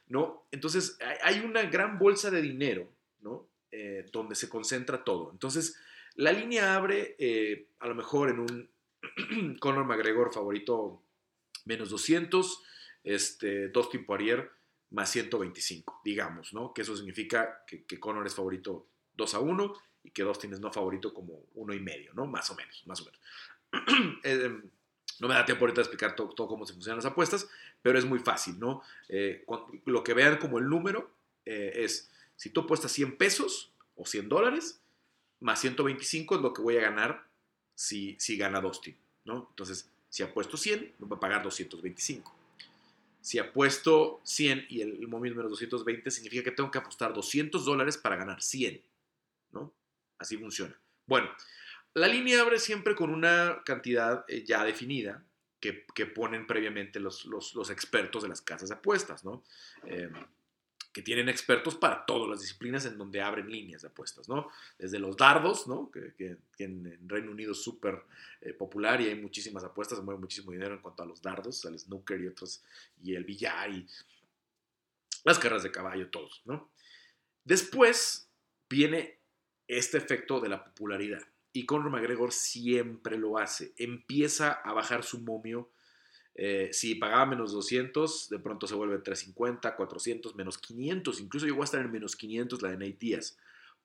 ¿no? Entonces hay una gran bolsa de dinero, ¿no? Eh, donde se concentra todo. Entonces la línea abre eh, a lo mejor en un Conor McGregor favorito menos 200, este, Dustin Poirier más 125, digamos, ¿no? Que eso significa que, que Conor es favorito 2 a 1 y que dos tienes no favorito como uno y medio, ¿no? Más o menos, más o menos. Eh, no me da tiempo ahorita de explicar todo, cómo se funcionan las apuestas, pero es muy fácil, ¿no? Eh, lo que vean como el número eh, es, si tú apuestas 100 pesos o 100 dólares, más 125 es lo que voy a ganar si, si gana Dustin, ¿no? Entonces, Si apuesto 100, me va a pagar 225. Si apuesto 100 y el, momio número 220, significa que tengo que apostar 200 dólares para ganar 100. Así funciona. Bueno, la línea abre siempre con una cantidad eh, ya definida que, ponen previamente los, los, expertos de las casas de apuestas, ¿no? Eh, que tienen expertos para todas las disciplinas en donde abren líneas de apuestas, ¿no? Desde los dardos, ¿no? Que, en, Reino Unido es súper eh, popular y hay muchísimas apuestas, se mueve muchísimo dinero en cuanto a los dardos, al snooker y otros, y el billar y las carreras de caballo, todos, ¿no? Después viene este efecto de la popularidad. Y Conor McGregor siempre lo hace. Empieza a bajar su momio. Eh, si pagaba menos 200, de pronto se vuelve 350, 400, menos 500. Incluso llegó a estar en menos 500 la de Nate Díaz.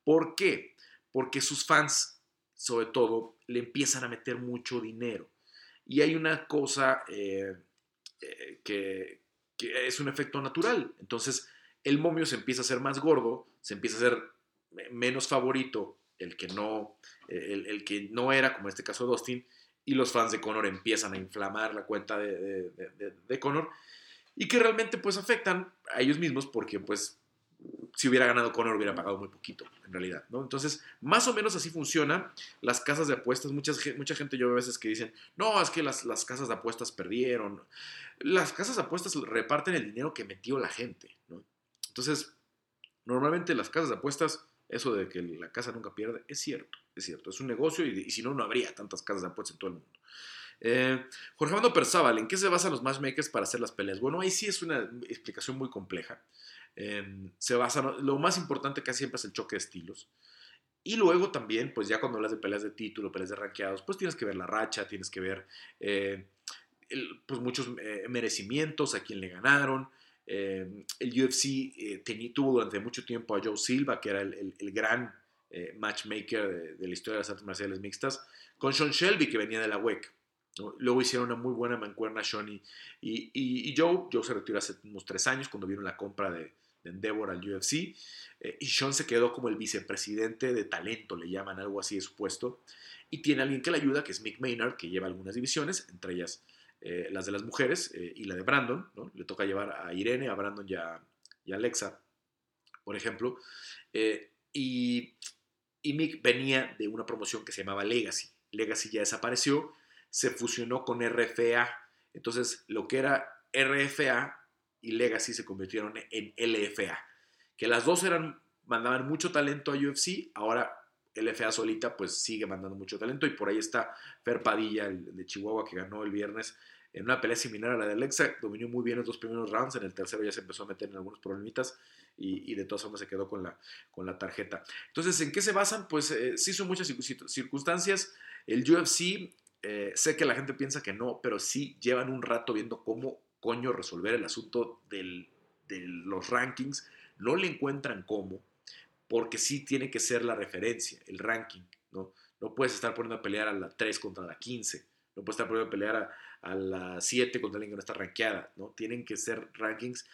¿Por qué? Porque sus fans, sobre todo, le empiezan a meter mucho dinero. Y hay una cosa eh, eh, que, que es un efecto natural. Entonces, el momio se empieza a hacer más gordo, se empieza a hacer menos favorito el que no, el, que no era, como en este caso Dustin, y los fans de Conor empiezan a inflamar la cuenta de, de, Conor y que realmente pues afectan a ellos mismos porque pues si hubiera ganado Conor hubiera pagado muy poquito en realidad, ¿no? Entonces, más o menos así funciona las casas de apuestas. Mucha, mucha gente yo veo a veces que dicen, no, es que las, las casas de apuestas perdieron. Las casas de apuestas reparten el dinero que metió la gente, ¿no? Entonces, normalmente las casas de apuestas eso de que la casa nunca pierde, es cierto, es cierto, es un negocio y, si no, no habría tantas casas de apuestas en todo el mundo. Eh, Jorge Armando Perzábal, ¿en qué se basan los matchmakers para hacer las peleas? Bueno, ahí sí es una explicación muy compleja. Em, se basa, lo más importante casi siempre es el choque de estilos. Y luego también, pues ya cuando hablas de peleas de título, peleas de ranqueados, pues tienes que ver la racha, tienes que ver eh, pues muchos eh, merecimientos, a quién le ganaron, eh, el UFC eh, tuvo durante mucho tiempo a Joe Silva, que era el, gran eh, matchmaker de, la historia de las artes marciales mixtas, con Sean Shelby, que venía de la WEC. Luego hicieron una muy buena mancuerna Sean y, Joe. Joe se retiró hace unos tres años cuando vieron la compra de, Endeavor al UFC. y Sean se quedó como el vicepresidente de talento, le llaman algo así de su puesto. Y tiene alguien que le ayuda, que es Mick Maynard, que lleva algunas divisiones, entre ellas eh, las de las mujeres eh, y la de Brandon, Le toca llevar a Irene, a Brandon y a, Alexa, por ejemplo. Eh, y, y, Mick venía de una promoción que se llamaba Legacy. Legacy ya desapareció, se fusionó con RFA. Entonces, lo que era RFA y Legacy se convirtieron en LFA. Que las dos eran, mandaban mucho talento a UFC, ahora LFA solita pues sigue mandando mucho talento y por ahí está Fer Padilla, el de Chihuahua que ganó el viernes en una pelea similar a la de Alexa, dominó muy bien los dos primeros rounds, en el tercero ya se empezó a meter en algunos problemitas y, de todas formas se quedó con la, con la tarjeta. Entonces, ¿en qué se basan? Pues eh, sí son muchas circunstancias. El UFC, eh, sé que la gente piensa que no, pero sí llevan un rato viendo cómo coño resolver el asunto de los rankings. No le encuentran cómo porque sí tiene que ser la referencia, el ranking, ¿no? No puedes estar poniendo a pelear a la 3 contra la 15, no puedes estar poniendo a pelear a, la 7 contra alguien que no está rankeada, ¿no? Tienen que ser rankings.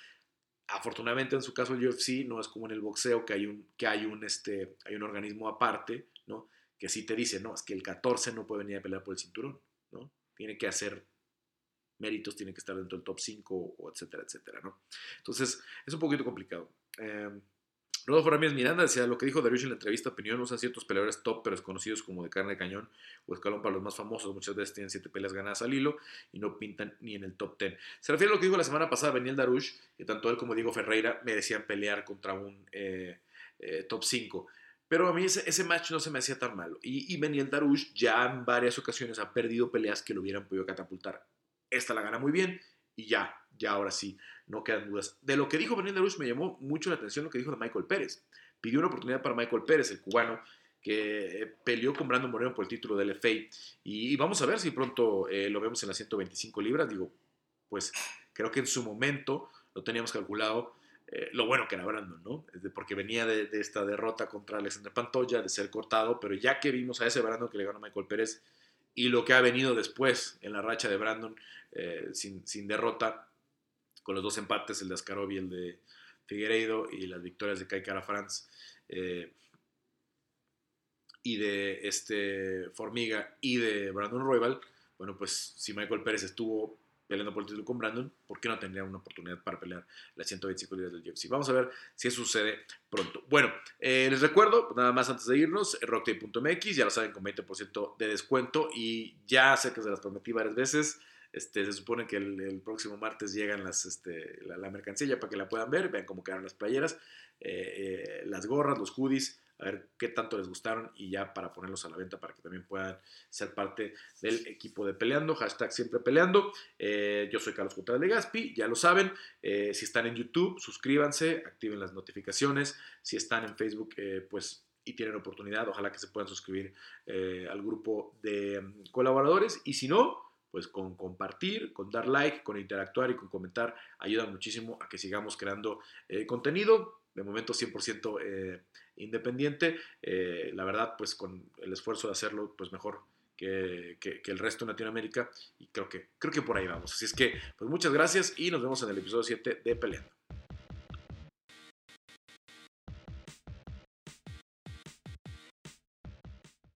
Afortunadamente en su caso el UFC no es como en el boxeo que hay un, que hay un, este, hay un organismo aparte, ¿no? Que sí te dice, no, es que el 14 no puede venir a pelear por el cinturón, ¿no? Tiene que hacer méritos, tiene que estar dentro del top 5, o etcétera, etcétera, ¿no? Entonces es un poquito complicado. Eh, Rodolfo Ramírez Miranda decía lo que dijo Darius en la entrevista opinión, usan ciertos peleadores top pero desconocidos como de carne de cañón o escalón para los más famosos, muchas veces tienen siete peleas ganadas al hilo y no pintan ni en el top ten. Se refiere a lo que dijo la semana pasada Beniel Darush, que tanto él como Diego Ferreira merecían pelear contra un eh, eh, top 5. Pero a mí ese, match no se me hacía tan malo. Y, y Beniel Darush ya en varias ocasiones ha perdido peleas que lo hubieran podido catapultar. Esta la gana muy bien y ya, ya ahora sí no quedan dudas. De lo que dijo Benín Luz me llamó mucho la atención lo que dijo de Michael Pérez. Pidió una oportunidad para Michael Pérez, el cubano, que eh, peleó con Brandon Moreno por el título del FA. Y, vamos a ver si pronto eh, lo vemos en las 125 libras. Digo, pues creo que en su momento lo teníamos calculado. Eh, lo bueno que era Brandon, ¿no? Porque venía de, esta derrota contra Alexander Pantoya, de ser cortado, pero ya que vimos a ese Brandon que le ganó Michael Pérez y lo que ha venido después en la racha de Brandon sin, sin derrota, con los dos empates, el de Askarov y el de Figueiredo, y las victorias de Kai Kara Franz eh, y de este Formiga y de Brandon Royal, bueno, pues si Michael Pérez estuvo peleando por el título con Brandon, ¿por qué no tendría una oportunidad para pelear las 125 libras del UFC? Vamos a ver si eso sucede pronto. Bueno, eh, les recuerdo, nada más antes de irnos, rocktape.mx, ya lo saben, con 20% de descuento y ya sé que se las prometí varias veces. Este, se supone que el, próximo martes llegan las, este, la, mercancía para que la puedan ver, vean cómo quedaron las playeras, eh, eh, las gorras, los hoodies, a ver qué tanto les gustaron y ya para ponerlos a la venta para que también puedan ser parte del equipo de Peleando, hashtag siempre peleando. Eh, yo soy Carlos Contreras de Gaspi, ya lo saben. Si están en YouTube, suscríbanse, activen las notificaciones. Si están en Facebook, pues y tienen oportunidad, ojalá que se puedan suscribir al grupo de mm, colaboradores. Y si no, pues con compartir, con dar like, con interactuar y con comentar, ayuda muchísimo a que sigamos creando contenido. De momento 100% independiente. Eh, la verdad, pues con el esfuerzo de hacerlo, pues mejor que, el resto de Latinoamérica. Y creo que, creo que por ahí vamos. Así es que, pues muchas gracias y nos vemos en el episodio 7 de Peleando.